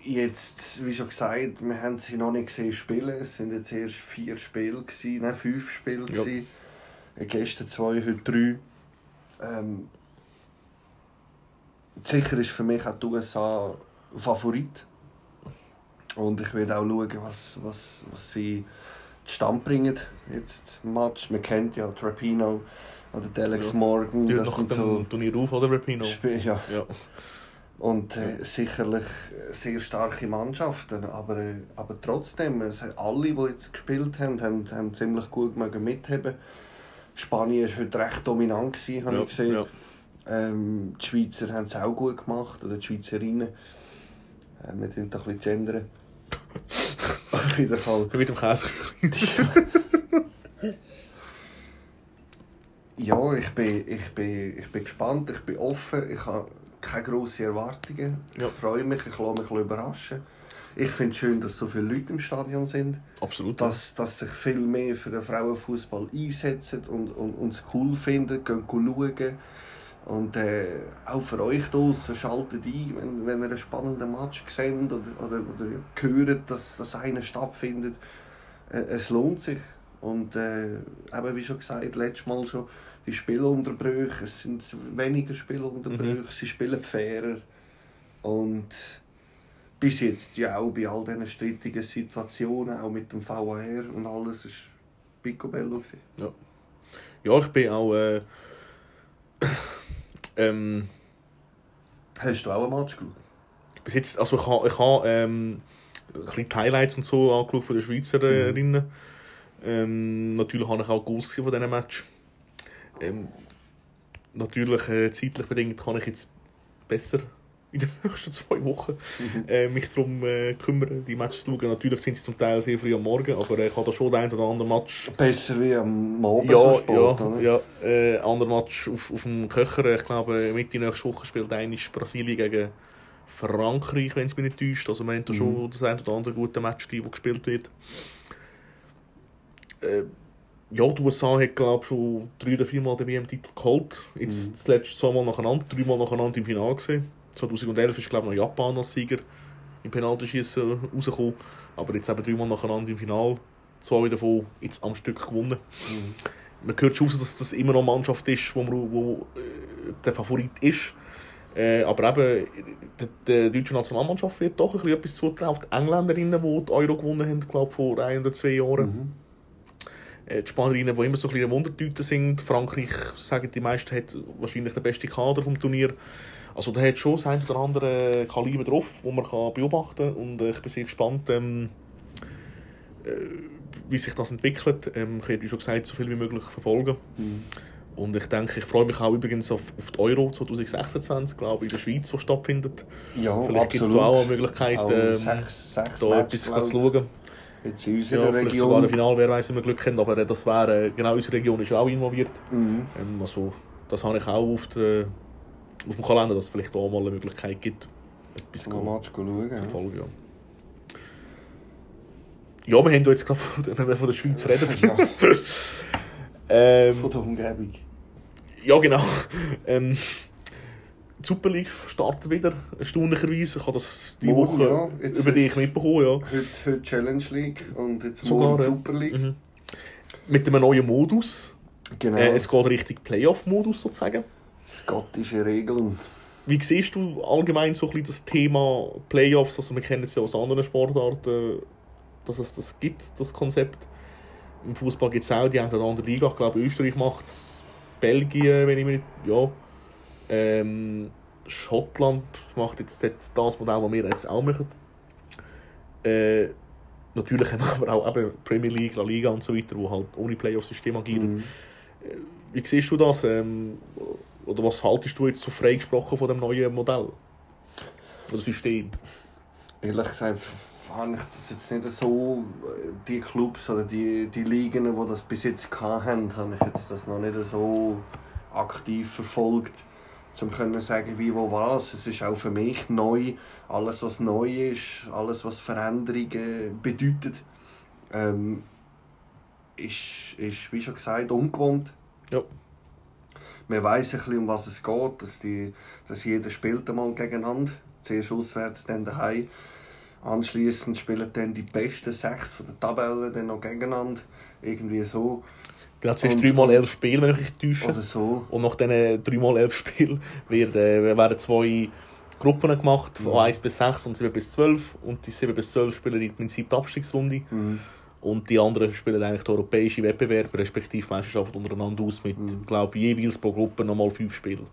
Jetzt, wie schon gesagt, wir haben sie noch nicht gesehen spielen. Es sind jetzt erst vier Spiele, gewesen, nein, fünf Spiele. Ja. gewesen. Äh, Gestern zwei, heute drei. Ähm, sicher ist für mich auch die USA Favorit. Und ich werde auch schauen, was, was, was sie zustande bringen jetzt Match. Man kennt ja Trapino oder der Alex Ja. Morgan. Die Das sind so Turnier auf, oder Rapino? Ja. Ja. Und äh, sicherlich äh, sehr starke Mannschaften, aber, äh, aber trotzdem, es alle, die jetzt gespielt haben, haben, haben ziemlich gut mögen mithaben. Spanien war heute recht dominant, gewesen, habe ja, ich gesehen. ja. Ähm, die Schweizer haben es auch gut gemacht, oder die Schweizerinnen. Äh, wir tun doch ein bisschen gendern. Auf jeden Fall. Mit dem Käse. Ja, ich bin, ich, bin, ich bin gespannt, ich bin offen, ich habe keine grossen Erwartungen. Ja. Ich freue mich, ich lasse mich überraschen. Ich finde es schön, dass so viele Leute im Stadion sind, Absolut. dass, dass sich viel mehr für den Frauenfußball einsetzen und, und, und es cool finden, gehen schauen. Und äh, auch für euch draussen, schaltet ein, wenn, wenn ihr einen spannenden Match seht oder, oder, oder hört, dass, dass einer stattfindet. Äh, es lohnt sich. Und äh, eben wie schon gesagt, letztes Mal schon, die Spielunterbrüche, es sind weniger Spielunterbrüche, sie spielen fairer. Und bis jetzt ja auch bei all diesen strittigen Situationen, auch mit dem VAR und alles, ist Picobello. gewesen. Ja, ich bin auch. Äh, ähm, Hast du auch einen Match geschaut? bis jetzt, also ich habe ich ha, ähm, ein bisschen die Highlights und so angeschaut von den Schweizerinnen. Ähm, natürlich habe ich auch Goals von diesem Match. Ähm, natürlich, äh, zeitlich bedingt kann ich jetzt besser in den nächsten zwei Wochen äh, mich darum äh, kümmern, die Matches zu schauen. Natürlich sind sie zum Teil sehr früh am Morgen, aber äh, ich habe da schon den einen oder anderen Match. Besser wie am Abend Ja, so ja, Sport, oder? ja. Äh, anderer Match auf, auf dem Köcher. Ich glaube, Mitte nächste Woche spielt eigentlich Brasilien gegen Frankreich, wenn es mich nicht täuscht. Also, wir haben da schon das ein oder andere gute Match, das gespielt wird. Äh, ja, die USA hat, glaube ich, schon drei oder viermal den WM-Titel geholt. Jetzt das letzte zweimal nacheinander, dreimal nacheinander im Finale gesehen. 2011 ist, glaube ich, noch Japan als Sieger im Penaltyschießen rausgekommen. Aber jetzt eben dreimal nacheinander im Finale. Zwei davon jetzt am Stück gewonnen. Man hört schon raus, dass das immer noch eine Mannschaft ist, wo, man, wo äh, der Favorit ist. Äh, aber eben, der, deutschen Nationalmannschaft wird doch ein bisschen etwas zugetraut. Die Engländerinnen, die die Euro gewonnen haben, glaube vor ein oder zwei Jahren. Äh, Die Spanierinnen, die immer so ein bisschen Wundertüte sind. Frankreich, sagen die meisten, hat wahrscheinlich den besten Kader vom Turnier. Also da hat schon das ein oder andere Kaliber drauf, das man kann beobachten kann. Und äh, ich bin sehr gespannt, ähm, äh, wie sich das entwickelt. Ähm, ich habe, wie schon gesagt, so viel wie möglich verfolgen. Und ich denke, ich freue mich auch übrigens auf, auf die Euro 2026, glaube ich, in der Schweiz, die stattfindet. Ja, Vielleicht gibt es da auch eine Möglichkeit, Auch ähm, sechs, sechs da etwas zu schauen. Jetzt in Ja, unserer vielleicht sogar ein Region. Finale, wer weiß, wenn wir Glück haben. Aber äh, das wäre, äh, genau unsere Region ist auch involviert. Mhm. Ähm, also, das habe ich auch auf, der, auf dem Kalender, dass es vielleicht da mal eine Möglichkeit gibt, etwas zu schauen. zu ja. Ja. ja, wir haben jetzt gerade, von der- wenn wir von der Schweiz reden. Ja, ähm, von der Umgebung. Ja, genau. Ähm, die Super League startet wieder, erstaunlicherweise. Ich habe das die Morgen, Woche ja. Über dich mitbekommen. Ja. Heute, heute Challenge League und jetzt Sogar, morgen. Super League. Mhm. Mit einem neuen Modus. Genau. Äh, es geht Richtung Playoff-Modus sozusagen. Skottische Regeln. Wie siehst du allgemein so ein das Thema Playoffs? Also wir kennen es ja aus anderen Sportarten, dass es das gibt, das Konzept. Im Fußball gibt es auch die eine oder andere Liga. Ich glaube, Österreich macht es, Belgien, wenn ich mich nicht... Ja. Ähm, Schottland macht jetzt das Modell, das wir jetzt auch machen. Äh, natürlich haben wir aber auch eben Premier League, La Liga und so weiter, die halt ohne Playoff-System agieren. Mhm. Wie siehst du das? Ähm, oder was haltest du jetzt so frei gesprochen von dem neuen Modell? Oder System? Ehrlich gesagt habe ich das jetzt nicht so, äh, die Clubs oder die, die Ligen, die das bis jetzt hatten, habe ich jetzt das noch nicht so aktiv verfolgt, um können sagen, wie, wo, was. Es ist auch für mich neu, alles was neu ist, alles was Veränderungen bedeutet, ähm, ist, ist, wie schon gesagt, ungewohnt. Ja. Man weiß ein bisschen, um was es geht, dass, die, dass jeder spielt einmal gegeneinander. Zuerst auswärts, dann daheim. Anschließend spielen dann die besten sechs von der Tabelle dann noch gegeneinander. Irgendwie so. Genau, zuerst Und- 3x11 Spiele, wenn ich mich täusche. Oder so. Und nach diesen 3x11 Spielen wird, äh, werden zwei Gruppen gemacht, von Mhm. 1 bis 6 und 7 bis 12. Und die 7 bis 12 spielen im Prinzip die Abstiegsrunde. Mhm. Und die anderen spielen eigentlich die europäische Wettbewerbe, respektive Meisterschaft untereinander aus mit, Mhm. glaube ich, jeweils pro Gruppe nochmal 5 Spiele.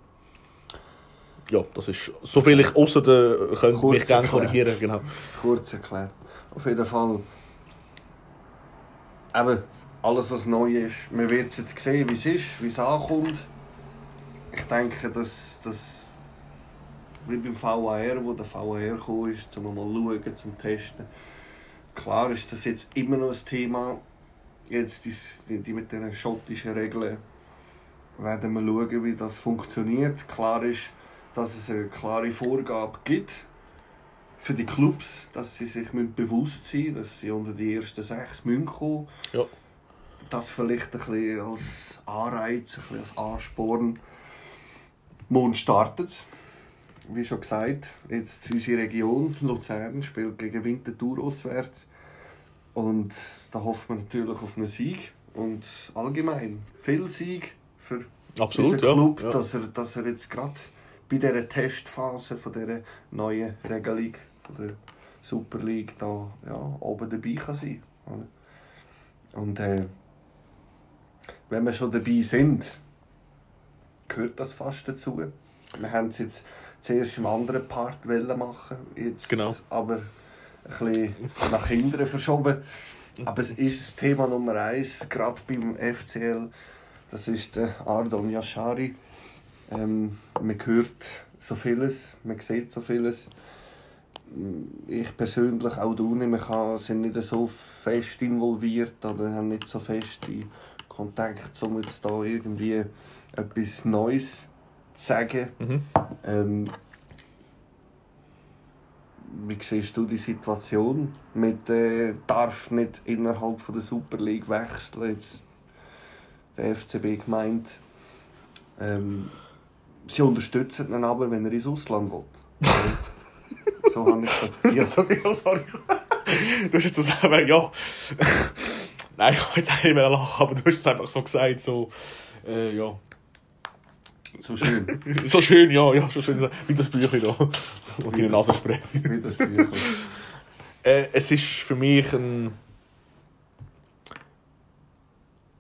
Ja, das ist so viel ich außer der könnt Kurz mich gerne korrigieren, genau. Kurz erklärt. Auf jeden Fall. Eben, alles was neu ist. Man wird es jetzt sehen, wie es ist, wie es ankommt. Ich denke, dass das wie beim VAR, wo der VAR gekommen ist, um mal schauen, zum Testen. Klar ist das jetzt immer noch ein Thema. Jetzt die, die, mit den schottischen Regeln werden wir schauen, wie das funktioniert. Klar ist, dass es eine klare Vorgabe gibt für die Clubs, dass sie sich bewusst sein müssen, dass sie unter die ersten sechs müssen kommen Ja. Das vielleicht ein bisschen als Anreiz, ein bisschen als Ansporn. Morgen startet Wie schon gesagt, jetzt unsere Region, Luzern, spielt gegen Winterthur auswärts. Und da hofft man natürlich auf einen Sieg. Und allgemein viel Sieg für Absolut, unseren ja. Club, ja. dass, er, dass er jetzt gerade bei dieser Testphase von dieser neuen Regelung von der Super League da ja, oben dabei kann sein oder? Und äh, wenn wir schon dabei sind, gehört das fast dazu. Wir haben es jetzt zuerst im anderen Part machen, jetzt Genau. aber ein bisschen nach hinten verschoben. Aber es ist das Thema Nummer eins, gerade beim FCL das ist der Ardon Yashari. Ähm, man hört so vieles, man sieht so vieles. Ich persönlich, auch du nicht, kann, sind nicht so fest involviert oder haben nicht so feste Kontakt, um jetzt da irgendwie etwas Neues zu sagen. Mhm. Ähm, wie siehst du die Situation? Mit äh, darf nicht innerhalb von der Super League wechseln. Jetzt der FCB gemeint. Ähm, sie unterstützen ihn aber, wenn er ins Ausland will. so habe ich das. Ja, sorry, sorry. Du hast jetzt sagen, ja. Nein, ich wollte eigentlich nicht mehr lachen, aber du hast es einfach so gesagt, so, äh, ja. So schön. so schön, ja, ja, so schön. Wie das Büchlein da. Und deine Nasenspray. Wie das Büchlein. Äh, es ist für mich ein,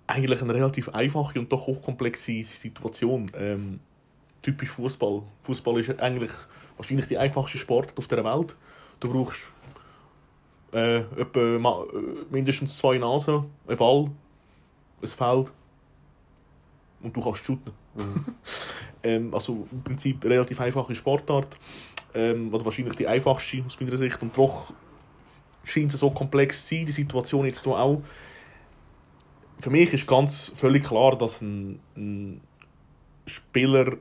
eigentlich eine relativ einfache und doch hochkomplexe Situation. Ähm, typisch Fußball. Fußball ist eigentlich wahrscheinlich die einfachste Sport auf der Welt. Du brauchst äh, etwa mindestens zwei Nasen, einen Ball, ein Feld und du kannst shooten. Mhm. ähm, also im Prinzip eine relativ einfache Sportart. Ähm, oder wahrscheinlich die einfachste aus meiner Sicht. Und doch scheint es so komplex zu sein, die Situation jetzt hier auch. Für mich ist ganz völlig klar, dass ein, ein Spieler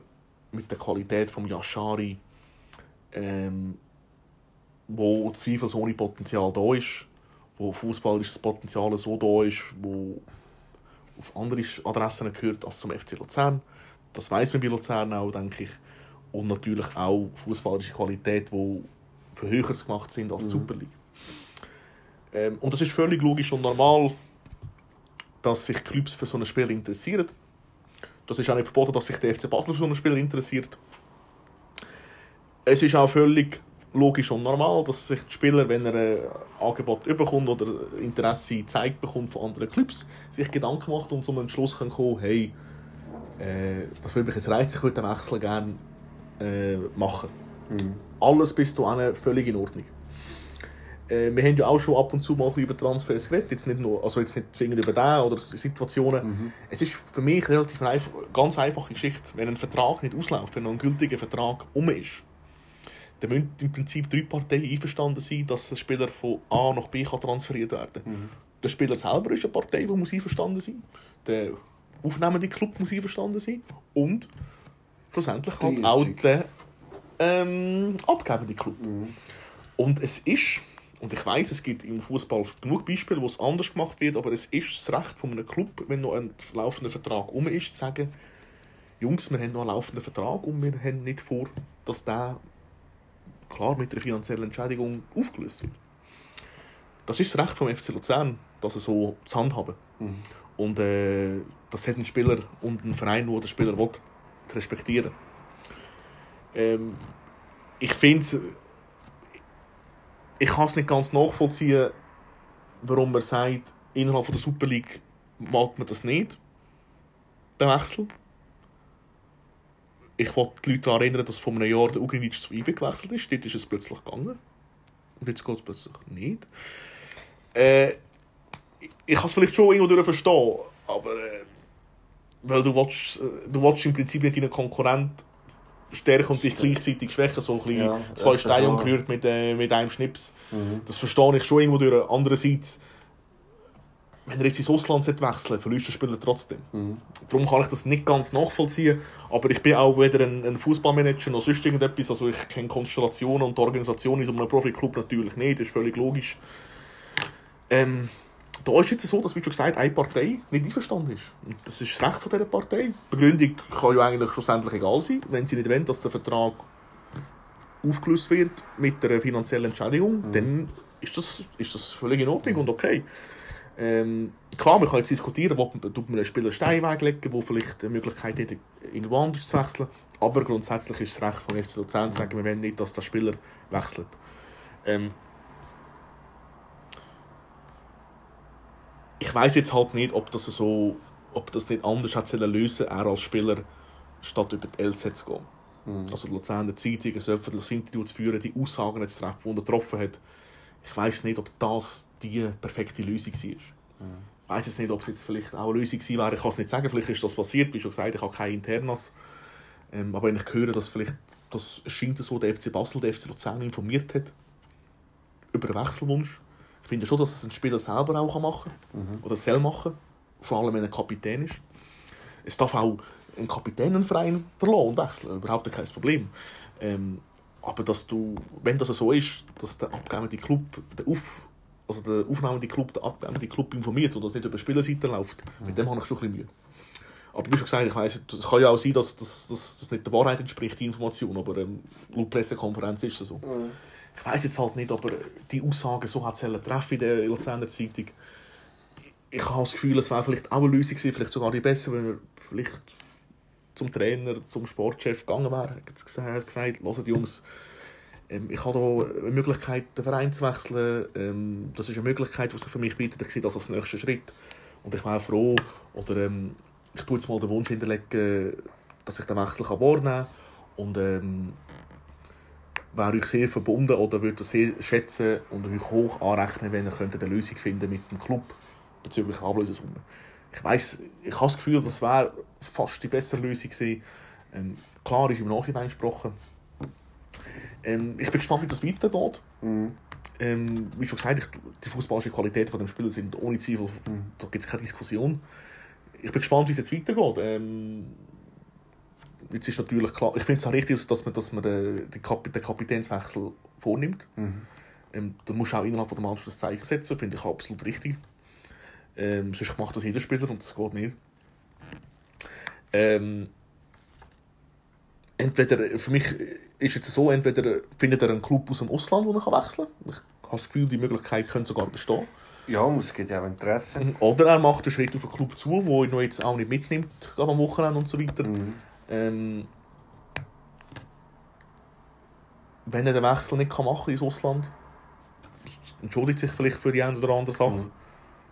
mit der Qualität von Yashari, ähm, wo zweifelsohne Potenzial da ist, wo fußballisches Potenzial so da ist, wo auf andere Adressen gehört als zum FC Luzern. Das weiß man bei Luzern auch, denke ich. Und natürlich auch fußballische Qualität, die für Höheres gemacht sind als die mhm. Super League. Ähm, und das ist völlig logisch und normal, dass sich Clubs für so ein Spiel interessieren. Das ist auch nicht verboten, dass sich der FC Basel für so ein Spiel interessiert. Es ist auch völlig logisch und normal, dass sich der Spieler, wenn er ein Angebot überkommt oder Interesse gezeigt bekommt von anderen Clubs, sich Gedanken macht und zum Entschluss kann kommen, hey, äh, das würde mich jetzt reizen, ich würde den Wechsel gerne äh, machen. Mhm. Alles bis dahin völlig in Ordnung. Äh, wir haben ja auch schon ab und zu mal über Transfers geredet, jetzt nicht nur, also jetzt nicht zwingend über den oder Situationen. Mhm. Es ist für mich relativ eine ganz einfache Geschichte. Wenn ein Vertrag nicht ausläuft, wenn noch ein gültiger Vertrag um ist, dann müssen im Prinzip drei Parteien einverstanden sein, dass ein Spieler von A nach B kann transferiert werden kann. Mhm. Der Spieler selber ist eine Partei, die muss einverstanden sein. Der aufnehmende Club muss einverstanden sein. Und schlussendlich halt auch der ähm, abgebende Club. Mhm. Und es ist, und ich weiß, es gibt im Fußball genug Beispiele, wo es anders gemacht wird, aber es ist das Recht von einem Club, wenn noch ein laufender Vertrag um ist, zu sagen, Jungs, wir haben noch einen laufenden Vertrag und wir haben nicht vor, dass der klar mit einer finanziellen Entschädigung aufgelöst wird. Das ist das Recht vom FC Luzern, dass er so zu handhaben. Mhm. Und äh, das hat ein Spieler und ein Verein, der den Spieler will, zu respektieren. Ähm, ich finde ich kann es nicht ganz nachvollziehen, warum man sagt, innerhalb der Super League macht man das nicht, den Wechsel ich wollte die Leute daran erinnern, dass vor einem Jahr der Ugrinic zu IB gewechselt ist. Dort ist es plötzlich gegangen. Und jetzt geht es plötzlich nicht. Äh, ich kann es vielleicht schon irgendwo verstehen, aber äh, weil du willst, äh, du willst im Prinzip nicht deinen Konkurrent stärken und dich gleichzeitig schwächen, so ein bisschen ja, zwei Steine umgerührt mit, äh, mit einem Schnips. Mhm. Das verstehe ich schon irgendwo durch. Andererseits wenn er jetzt ins Ausland wechseln verliert der Spieler trotzdem. Mhm. Darum kann ich das nicht ganz nachvollziehen. Aber ich bin auch weder ein, ein Fußballmanager noch sonst irgendetwas. Also ich kenne Konstellationen und Organisationen in so einem Profiklub natürlich nicht. Das ist völlig logisch. Ähm, da ist es jetzt so, dass, wie schon gesagt, eine Partei nicht einverstanden ist. Und das ist das Recht von dieser Partei. Die Begründung kann ja eigentlich schlussendlich egal sein. Wenn sie nicht wollen, dass der Vertrag aufgelöst wird mit einer finanziellen Entschädigung, mhm. dann ist das, ist das völlig in Ordnung und okay. Ähm, klar, man kann jetzt diskutieren, tut man einen Spieler Stein weglegen, wo vielleicht eine Möglichkeit hat, irgendwo anders zu wechseln. Aber grundsätzlich ist es Recht von FC Luzern zu sagen, wir wollen nicht, dass der Spieler wechselt. Ähm, ich weiß jetzt halt nicht, ob das so, ob das nicht anders hat lösen er als Spieler statt über die LZ zu gehen. Mhm. Also die Luzerner Zeitung, ein öffentliches Interview zu führen, die Aussagen zu treffen, die er getroffen hat ich weiß nicht, ob das die perfekte Lösung war. Mhm. Ich weiß jetzt nicht, ob es jetzt vielleicht auch eine Lösung gewesen wäre. Ich kann es nicht sagen. Vielleicht ist das passiert. Wie schon gesagt, ich habe keine Internas. Ähm, aber wenn ich höre, dass vielleicht, das scheint so, der FC Basel, der FC Luzern informiert hat über einen Wechselwunsch. Ich finde schon, dass es ein Spieler selber auch machen kann. Mhm. Oder soll machen. Vor allem, wenn er Kapitän ist. Es darf auch ein Kapitän einen Verein verloren und wechseln. Überhaupt kein Problem. Ähm, aber dass du, wenn das so ist, dass der abgebende Club, der, Auf, also der aufnehmende Club, der abgebende Club informiert und das nicht über Spielerseite läuft, mhm. mit dem habe ich schon ein bisschen Mühe. Aber wie schon gesagt, ich weiss, es kann ja auch sein, dass das nicht der Wahrheit entspricht, die Information, aber ähm, laut Pressekonferenz ist es so. Mhm. Ich weiß jetzt halt nicht, ob er die Aussagen so hat treffen in der Luzerner Zeitung. Ich habe das Gefühl, es wäre vielleicht auch eine Lösung gewesen, vielleicht sogar die bessere, wenn er vielleicht zum Trainer, zum Sportchef gegangen wäre. Hat gesagt, hört Jungs, ähm, ich habe hier eine Möglichkeit, den Verein zu wechseln. Ähm, das ist eine Möglichkeit, die sich für mich bietet. Ich sehe das als nächsten Schritt. Und ich wäre froh, oder ähm, ich tue jetzt mal den Wunsch hinterlegen, dass ich den Wechsel wahrnehmen kann. Und ähm, wäre euch sehr verbunden oder würde das sehr schätzen und euch hoch anrechnen, wenn ihr eine Lösung finden mit dem Club bezüglich Ablösesumme. Ich weiß, ich habe das Gefühl, das wäre fast die bessere Lösung gewesen. Ähm, klar ist im Nachhinein gesprochen. Ähm, ich bin gespannt, wie das weitergeht. Mhm. Ähm, wie schon gesagt, die fußballische Qualität von dem Spieler sind ohne Zweifel, mhm. da gibt es keine Diskussion. Ich bin gespannt, wie es jetzt weitergeht. Ähm, jetzt ist natürlich klar, ich finde es auch richtig, dass man, dass man den, den, Kap den Kapitänswechsel vornimmt. Mhm. Ähm, da muss auch innerhalb von der Mannschaft das Zeichen setzen, finde ich absolut richtig. Ähm, sonst macht das jeder Spieler und das geht nicht. Ähm, entweder, für mich ist es so, entweder findet er einen Club aus dem Ausland, wo er wechseln kann. Ich habe das Gefühl, die Möglichkeit könnte sogar bestehen. Ja, es gibt ja auch Interesse. Mhm. Oder er macht einen Schritt auf einen Club zu, wo er jetzt auch nicht mitnimmt, am Wochenende und so weiter. Mhm. Ähm, wenn er den Wechsel nicht kann machen ins Ausland, entschuldigt sich vielleicht für die eine oder andere Sache. Mhm.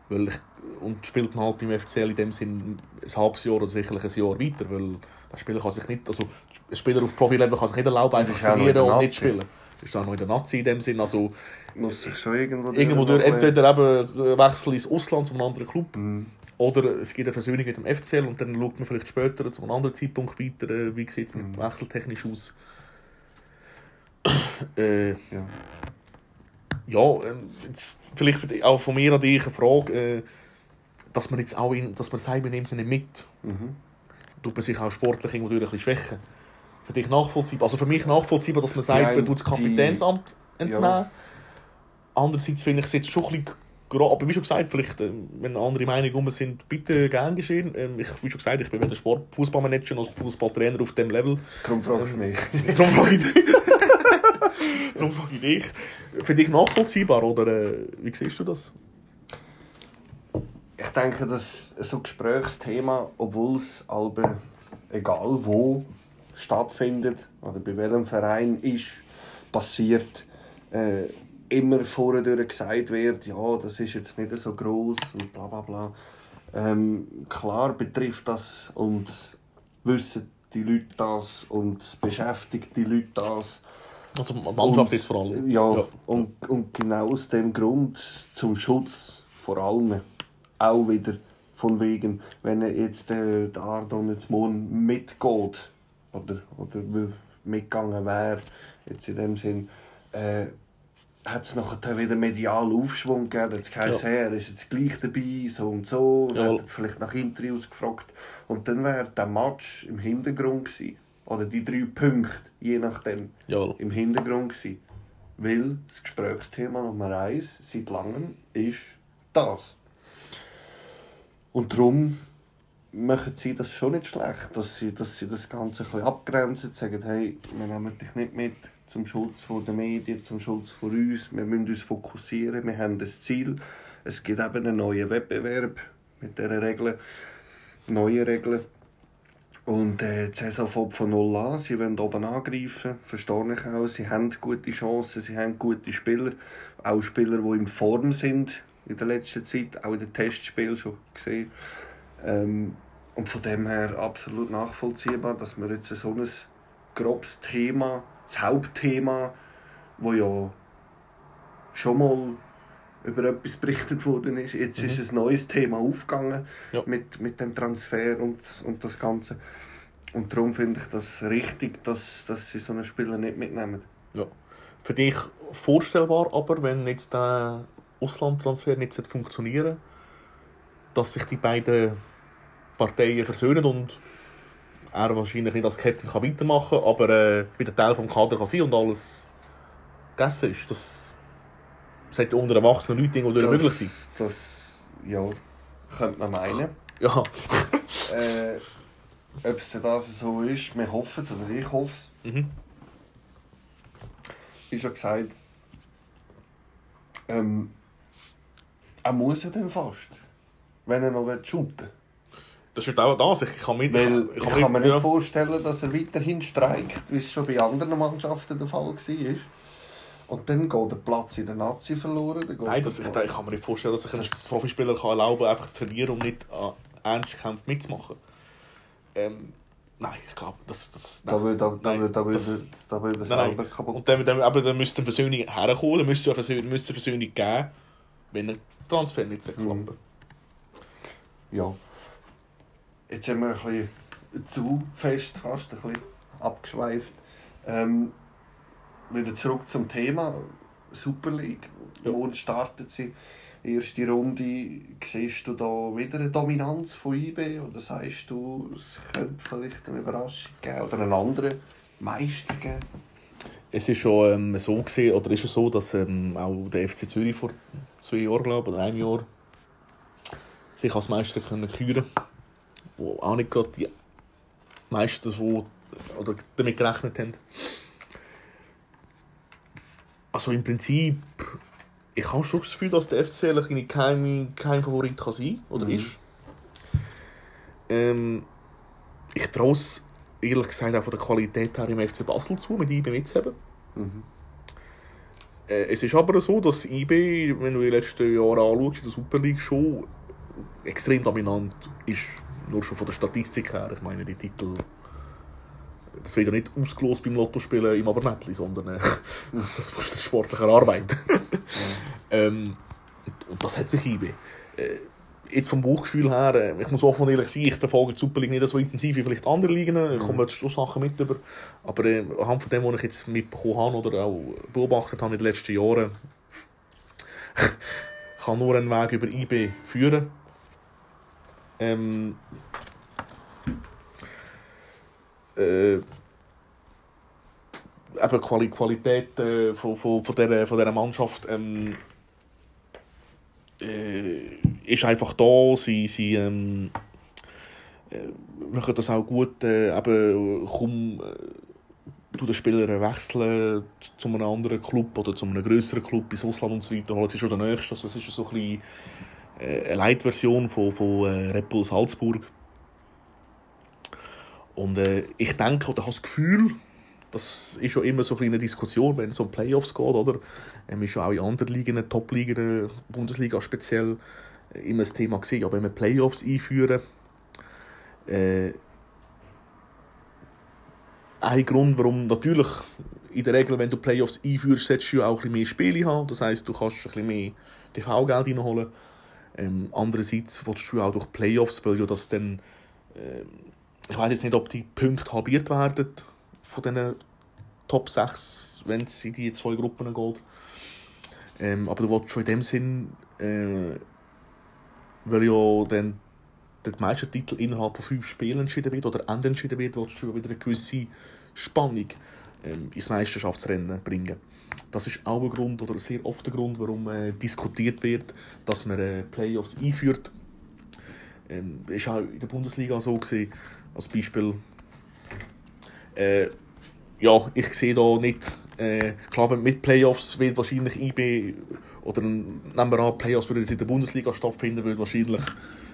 Weil ich, und spielt halt beim FCL in dem Sinn ein halbes Jahr oder sicherlich ein Jahr weiter, weil der Spieler kann sich nicht, also ein Spieler auf Profi-Level kann sich nicht erlauben, einfach zu verlieren und nicht spielen. Das ist auch noch in der Nazi in dem Sinn, also muss sich schon irgendwo, irgendwo durch, entweder eben Wechsel ins Ausland zu einem anderen Club mhm. oder es gibt eine Versöhnung mit dem FCL und dann schaut man vielleicht später zu einem anderen Zeitpunkt weiter, äh, wie sieht es mit mhm. wechseltechnisch aus. äh, ja ja, ähm, jetzt vielleicht auch von mir an dich eine Frage, äh, dass man jetzt auch in, dass man sagt, man nimmt ihn nicht mit. Mhm. Tut man sich auch sportlich irgendwo durch ein bisschen schwächen. Für dich nachvollziehbar. Also für mich nachvollziehbar, dass man sagt, man tut das Kapitänsamt entnehmen. Ja. Andererseits finde ich es jetzt schon ein bisschen aber wie schon gesagt, vielleicht, äh, wenn andere Meinungen um sind, bitte gern geschehen. Ähm, ich, wie schon gesagt, ich bin weder Sport, Fußballmanager noch Fußballtrainer auf dem Level. Darum fragst du ähm, mich. Darum frage ich dich. darum frage ich dich. Für dich nachvollziehbar oder äh, wie siehst du das? Ich denke, dass so ein Gesprächsthema, obwohl es Alben, egal wo stattfindet oder bei welchem Verein ist, passiert, äh, immer vorher gesagt wird, ja, das ist jetzt nicht so groß und bla bla bla. Ähm, klar betrifft das und wissen die Leute das und beschäftigt die Leute das. Also Mannschaft ist vor allem. Ja, ja, Und, und genau aus dem Grund zum Schutz vor allem auch wieder von wegen, wenn jetzt äh, der Ardon jetzt morgen mitgeht oder, oder mitgegangen wäre, jetzt in dem Sinn, äh, hat es nachher wieder medial Aufschwung gegeben. Jetzt heisst, ja. hey, er ist jetzt gleich dabei, so und so. Ja. Hat vielleicht nach Interviews gefragt. Und dann wäre der Match im Hintergrund gewesen. Oder die drei Punkte, je nachdem, ja. im Hintergrund gewesen. Weil das Gesprächsthema Nummer eins seit langem ist das. Und darum machen sie das schon nicht schlecht, dass sie, dass sie das Ganze ein bisschen abgrenzen, sagen, hey, wir nehmen dich nicht mit, zum Schutz der Medien, zum Schutz von uns. Wir müssen uns fokussieren, wir haben das Ziel. Es gibt eben einen neuen Wettbewerb mit diesen Regeln, neue Regeln. Und äh, die Saison fängt von null an. Sie wollen oben angreifen, verstehe ich auch. Sie haben gute Chancen, sie haben gute Spieler. Auch Spieler, die in Form sind in der letzten Zeit, auch in den Testspielen schon gesehen. Ähm, und von dem her absolut nachvollziehbar, dass wir jetzt so ein grobes Thema das Hauptthema, wo ja schon mal über etwas berichtet worden ist. Jetzt mhm. ist ein neues Thema aufgegangen Ja. mit, mit dem Transfer und, und das Ganze. Und darum finde ich das richtig, dass, dass sie so einen Spieler nicht mitnehmen. Ja. Für dich vorstellbar, aber wenn jetzt der Auslandtransfer nicht funktionieren dass sich die beiden Parteien versöhnen und er wahrscheinlich nicht als Captain kann weitermachen kann, aber äh, wieder Teil des Kader kann sein und alles gegessen ist. Das sollte unter erwachsenen Leuten irgendwo durch möglich sein. Das, ja, könnte man meinen. Ja, äh, ob es denn das so ist, wir hoffen es, oder ich hoffe es. mhm. Ist ja gesagt, ähm, er muss ja dann fast, wenn er noch shooten will. das ist auch das. Ich kann, mit, Weil ich kann, mir nicht ja. vorstellen, dass er weiterhin streikt, wie es schon bei anderen Mannschaften der Fall war. Und dann geht der Platz in der Nazi verloren. Nein, das, ich, ich kann mir nicht vorstellen, dass sich ein Profispieler kann erlauben kann, einfach zu trainieren und nicht an Ernstkämpfen mitzumachen. Ähm, nein, ich glaube, das... das Da würde da, da, nein, da, das- würde- da Nein, selber nein. kaputt. Und dann, dann, aber dann müsste eine Versöhnung herkommen, dann müsste es eine Versöhnung, geben, wenn ein Transfer nicht Mhm. klappt. Ja. Jetzt sind wir ein bisschen zu fest, fast ein bisschen abgeschweift. Ähm, wieder zurück zum Thema Super League. Ja. Morgen startet sie. Erste Runde. Siehst du da wieder eine Dominanz von IB? Oder sagst du, es könnte vielleicht eine Überraschung geben oder einen anderen Meister geben? Es ist schon ähm, so gesehen, oder ist es so, dass ähm, auch der FC Zürich vor zwei Jahren, glaube oder einem Jahr sich als Meister können küren wo auch nicht gerade die meisten so oder damit gerechnet haben. Also im Prinzip, ich habe schon das Gefühl, dass der FC eigentlich kein, kein Favorit kann sein oder Mhm. ist. Ähm, ich traue es ehrlich gesagt auch von der Qualität her im FC Basel zu, mit IB mitzuhaben. Mhm. Äh, es ist aber so, dass IB, wenn du die letzten Jahre anschaust, in der Super League schon extrem dominant ist. Nur schon von der Statistik her. Ich meine, die Titel. Ja nicht ausgelost beim Lottospielen im Abernetli, sondern äh, das muss der sportliche Arbeit. ähm, und- das hat sich IB. Äh, jetzt vom Bauchgefühl her, äh, ich muss offen und ehrlich sein, ich verfolge die Super League nicht so intensiv wie vielleicht andere Ligen. Ich komme jetzt schon Sachen mit über. Aber äh, anhand von dem, was ich jetzt mitbekommen habe oder auch beobachtet habe in den letzten Jahren, kann nur ein Weg über IB führen. Ähm, äh, eben Quali Qualität äh, von, von, von, dieser, von dieser Mannschaft ähm, äh, ist einfach da. Sie, sie ähm, äh, machen das auch gut. Äh, eben, kaum äh, den Spieler wechseln zu einem anderen Club oder zu einem größeren Club ins Ausland und so weiter. Holen sie schon den nächsten. Also, es ist so ein bisschen äh, eine Light-Version von, von äh, Red Bull Salzburg. Und äh, ich denke oder habe das Gefühl, das ist ja immer so eine Diskussion, wenn es um Playoffs geht, oder? Ähm, ist ja auch in anderen Ligen, Top-Ligen, Bundesliga speziell, äh, immer das Thema gesehen, ja, wenn wir Playoffs einführen, äh, ein Grund, warum natürlich in der Regel, wenn du Playoffs einführst, solltest du auch ein bisschen mehr Spiele haben. Das heisst, du kannst ein bisschen mehr TV-Geld reinholen. Ähm, andererseits willst du auch durch Playoffs, weil ja das dann, ähm, ich weiß jetzt nicht, ob die Punkte halbiert werden von diesen Top 6, wenn es in die zwei Gruppen geht. Ähm, aber du willst schon in dem Sinn, äh, weil ja dann der Meistertitel innerhalb von fünf Spielen entschieden wird oder entschieden wird, willst du wieder eine gewisse Spannung ähm, ins Meisterschaftsrennen bringen. Das ist auch ein Grund oder sehr oft der Grund, warum äh, diskutiert wird, dass man äh, Playoffs einführt. Ähm, ist auch in der Bundesliga so gesehen, als Beispiel. Äh, ja, ich sehe da nicht, äh, klar, mit Playoffs wird wahrscheinlich IB oder nehmen wir an, Playoffs würden in der Bundesliga stattfinden, würde wahrscheinlich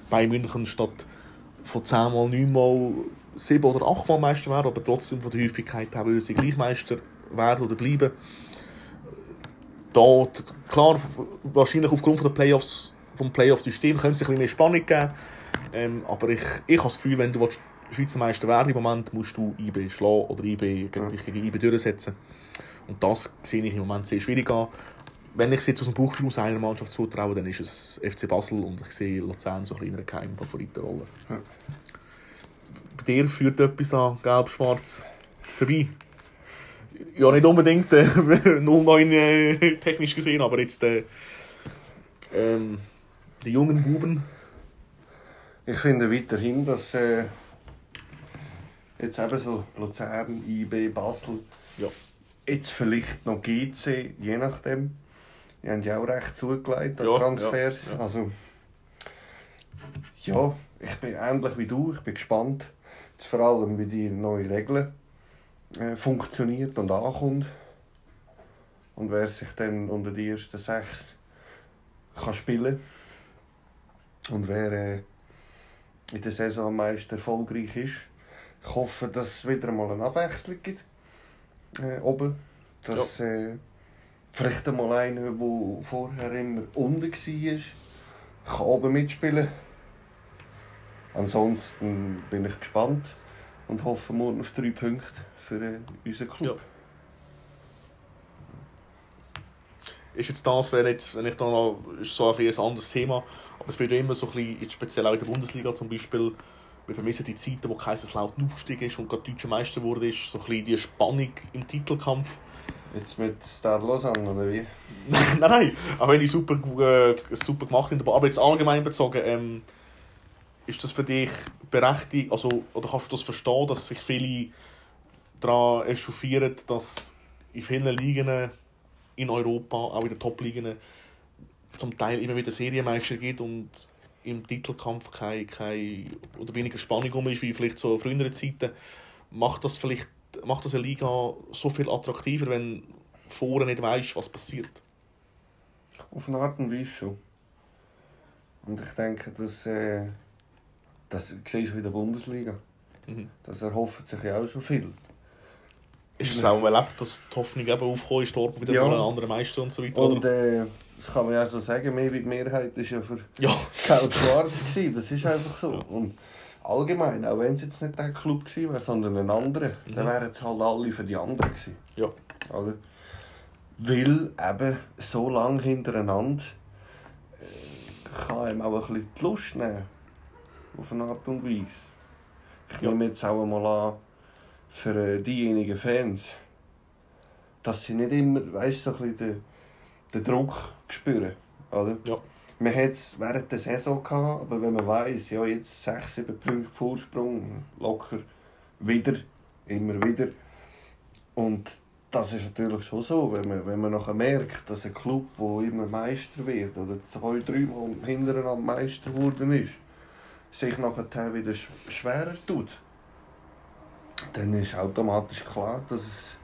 bei München statt von 10 mal 9 mal 7 oder 8 mal Meister werden, aber trotzdem von der Häufigkeit her würden sie gleich Meister werden oder bleiben. Da, klar, wahrscheinlich aufgrund von der Playoffs, vom Playoff-System könnte es ein bisschen mehr Spannung geben. Ähm, aber ich, ich habe das Gefühl, wenn du willst, Schweizer Meister werden im Moment, musst du IB schlagen oder IB, gegen, dich gegen IB durchsetzen. Und das sehe ich im Moment sehr schwierig an. wenn ich es jetzt aus dem Buch aus einer Mannschaft zutraue, dann ist es FC Basel und ich sehe Luzern so ein bisschen in einer Geheimfavoritenrolle. Ja. Bei dir führt etwas an Gelb-Schwarz vorbei. Ja, nicht unbedingt äh, 09 äh, technisch gesehen, aber jetzt äh, ähm, die jungen Buben. Ich finde weiterhin, dass äh, jetzt eben so Luzern, IB, Basel, Ja. jetzt vielleicht noch GC, je nachdem. Die haben ja auch recht zugelegt an Ja, Transfers. ja. Also, ja, ich bin ähnlich wie du. Ich bin gespannt, jetzt vor allem wie die neue Regeln äh, funktioniert und ankommt. Und wer sich dann unter die ersten sechs kann spielen und wer äh, in der Saison am meisten erfolgreich ist. Ich hoffe, dass es wieder mal eine Abwechslung gibt. Äh, oben. Dass äh, vielleicht einmal einer, der vorher immer unten war, kann oben mitspielen. Ansonsten bin ich gespannt und hoffe morgen auf drei Punkte für äh, unseren Club. Ist jetzt das, wenn, jetzt, wenn ich da noch, ist so ein, ein anderes Thema, aber es wird ja immer so ein bisschen, speziell auch in der Bundesliga zum Beispiel, wir vermissen die Zeiten, wo Kaiserslautern aufgestiegen ist und gerade deutscher Meister wurde, ist so ein bisschen die Spannung im Titelkampf. Jetzt mit Star Lausanne, oder wie? nein, nein, auch wenn die super, äh, super gemacht haben, aber jetzt allgemein bezogen, ähm, ist das für dich berechtigt, also, oder kannst du das verstehen, dass sich viele daran echauffieren, dass in vielen Ligen in Europa, auch in den Top-Ligen, zum Teil immer wieder Serienmeister gibt und im Titelkampf keine, keine oder weniger Spannung um ist wie vielleicht so frühere Zeiten, macht das vielleicht macht das eine Liga so viel attraktiver, wenn vorher nicht weißt, was passiert. Auf eine Art und Weise schon. Und ich denke, dass, äh, das siehst du in der Bundesliga. Mhm. Das erhoffen sich ja auch schon viel. Ist es auch erlebt, dass die Hoffnung eben aufgekommen ist, dort wieder Ja. mal ein anderer Meister und so weiter? Und oder? äh, das kann man ja so sagen, mehr wie die Mehrheit war ja für Ja, Gelb-Schwarz. gewesen. Das ist einfach so. Und allgemein, auch wenn es jetzt nicht der Club gewesen wäre, sondern ein anderer, Mhm. dann wären es halt alle für die anderen gewesen. ja. Oder? Weil eben so lange hintereinander äh, kann einem auch ein bisschen die Lust nehmen. Auf eine Art und Weise. Ich Ja. nehme jetzt auch mal an, für äh, diejenigen Fans, dass sie nicht immer, weißt so ein den, den Druck spüren. Oder? Ja. Man hat es während der Saison gehabt, aber wenn man weiss, ja, jetzt 6, 7 Punkte Vorsprung, locker wieder, immer wieder. Und das ist natürlich schon so, wenn man, wenn man nachher merkt, dass ein Club, der immer Meister wird, oder zwei, drei Mal hintereinander Meister geworden ist, sich nachher wieder sch- schwerer tut, dann ist automatisch klar, dass es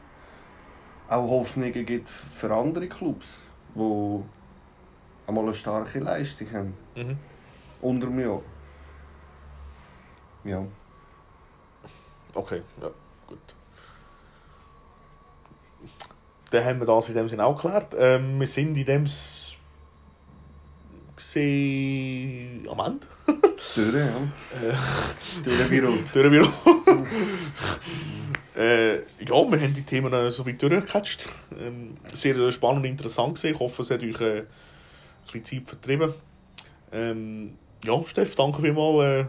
auch Hoffnungen gibt für andere Clubs, die einmal eine starke Leistung haben. Mhm. Unter dem Jahr. Ja. Okay, ja, gut. Dann haben wir das in dem Sinne auch geklärt. Ähm, wir sind in dem gesehen am Ende. Durch, ja. Durch den Büro. Durch Büro. äh, ja, wir haben die Themen äh, so weit durchgecatcht. Ähm, sehr spannend und interessant gesehen. Ich hoffe, es hat euch äh, ein bisschen Zeit vertrieben. Ähm, ja, Steff, danke vielmals,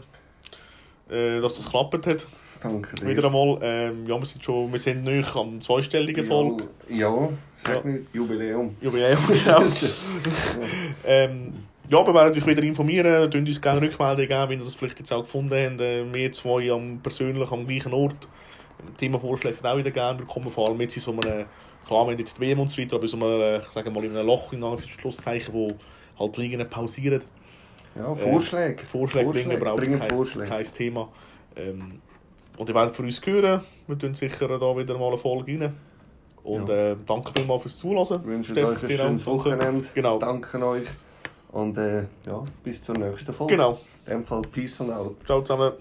äh, äh, dass das geklappt hat. Danke dir. Wieder einmal. Ähm, ja, wir sind schon, wir sind nicht am zweistelligen Folge. Ja, ja sag Ja. Jubiläum. Jubiläum, genau. ähm, ja, wir werden euch wieder informieren, könnt uns gerne Rückmeldungen geben, wenn ihr das vielleicht jetzt auch gefunden habt. Äh, wir zwei am, persönlich am gleichen Ort. Themenvorschläge sind auch wieder gerne willkommen, vor allem jetzt in so einem, klar, wir haben jetzt die WM und so weiter, aber in so einem, äh, ich sage mal, in einem Loch, in Anführungszeichen, wo halt die Ligen pausieren. Ja, Vorschläge. Vorschläge bringen wir auch bringen kein, Vorschläge. kein Thema. Ähm, und ihr werdet von uns hören. Wir tun sicher da wieder mal eine Folge rein. Und Ja. äh, danke vielmals fürs Zuhören. Ich wünsche Steff, euch ein schönes. Wochenende. Genau. Danke euch. Und äh, ja, bis zur nächsten Folge. Genau. In dem Fall Peace und out. Ciao zusammen.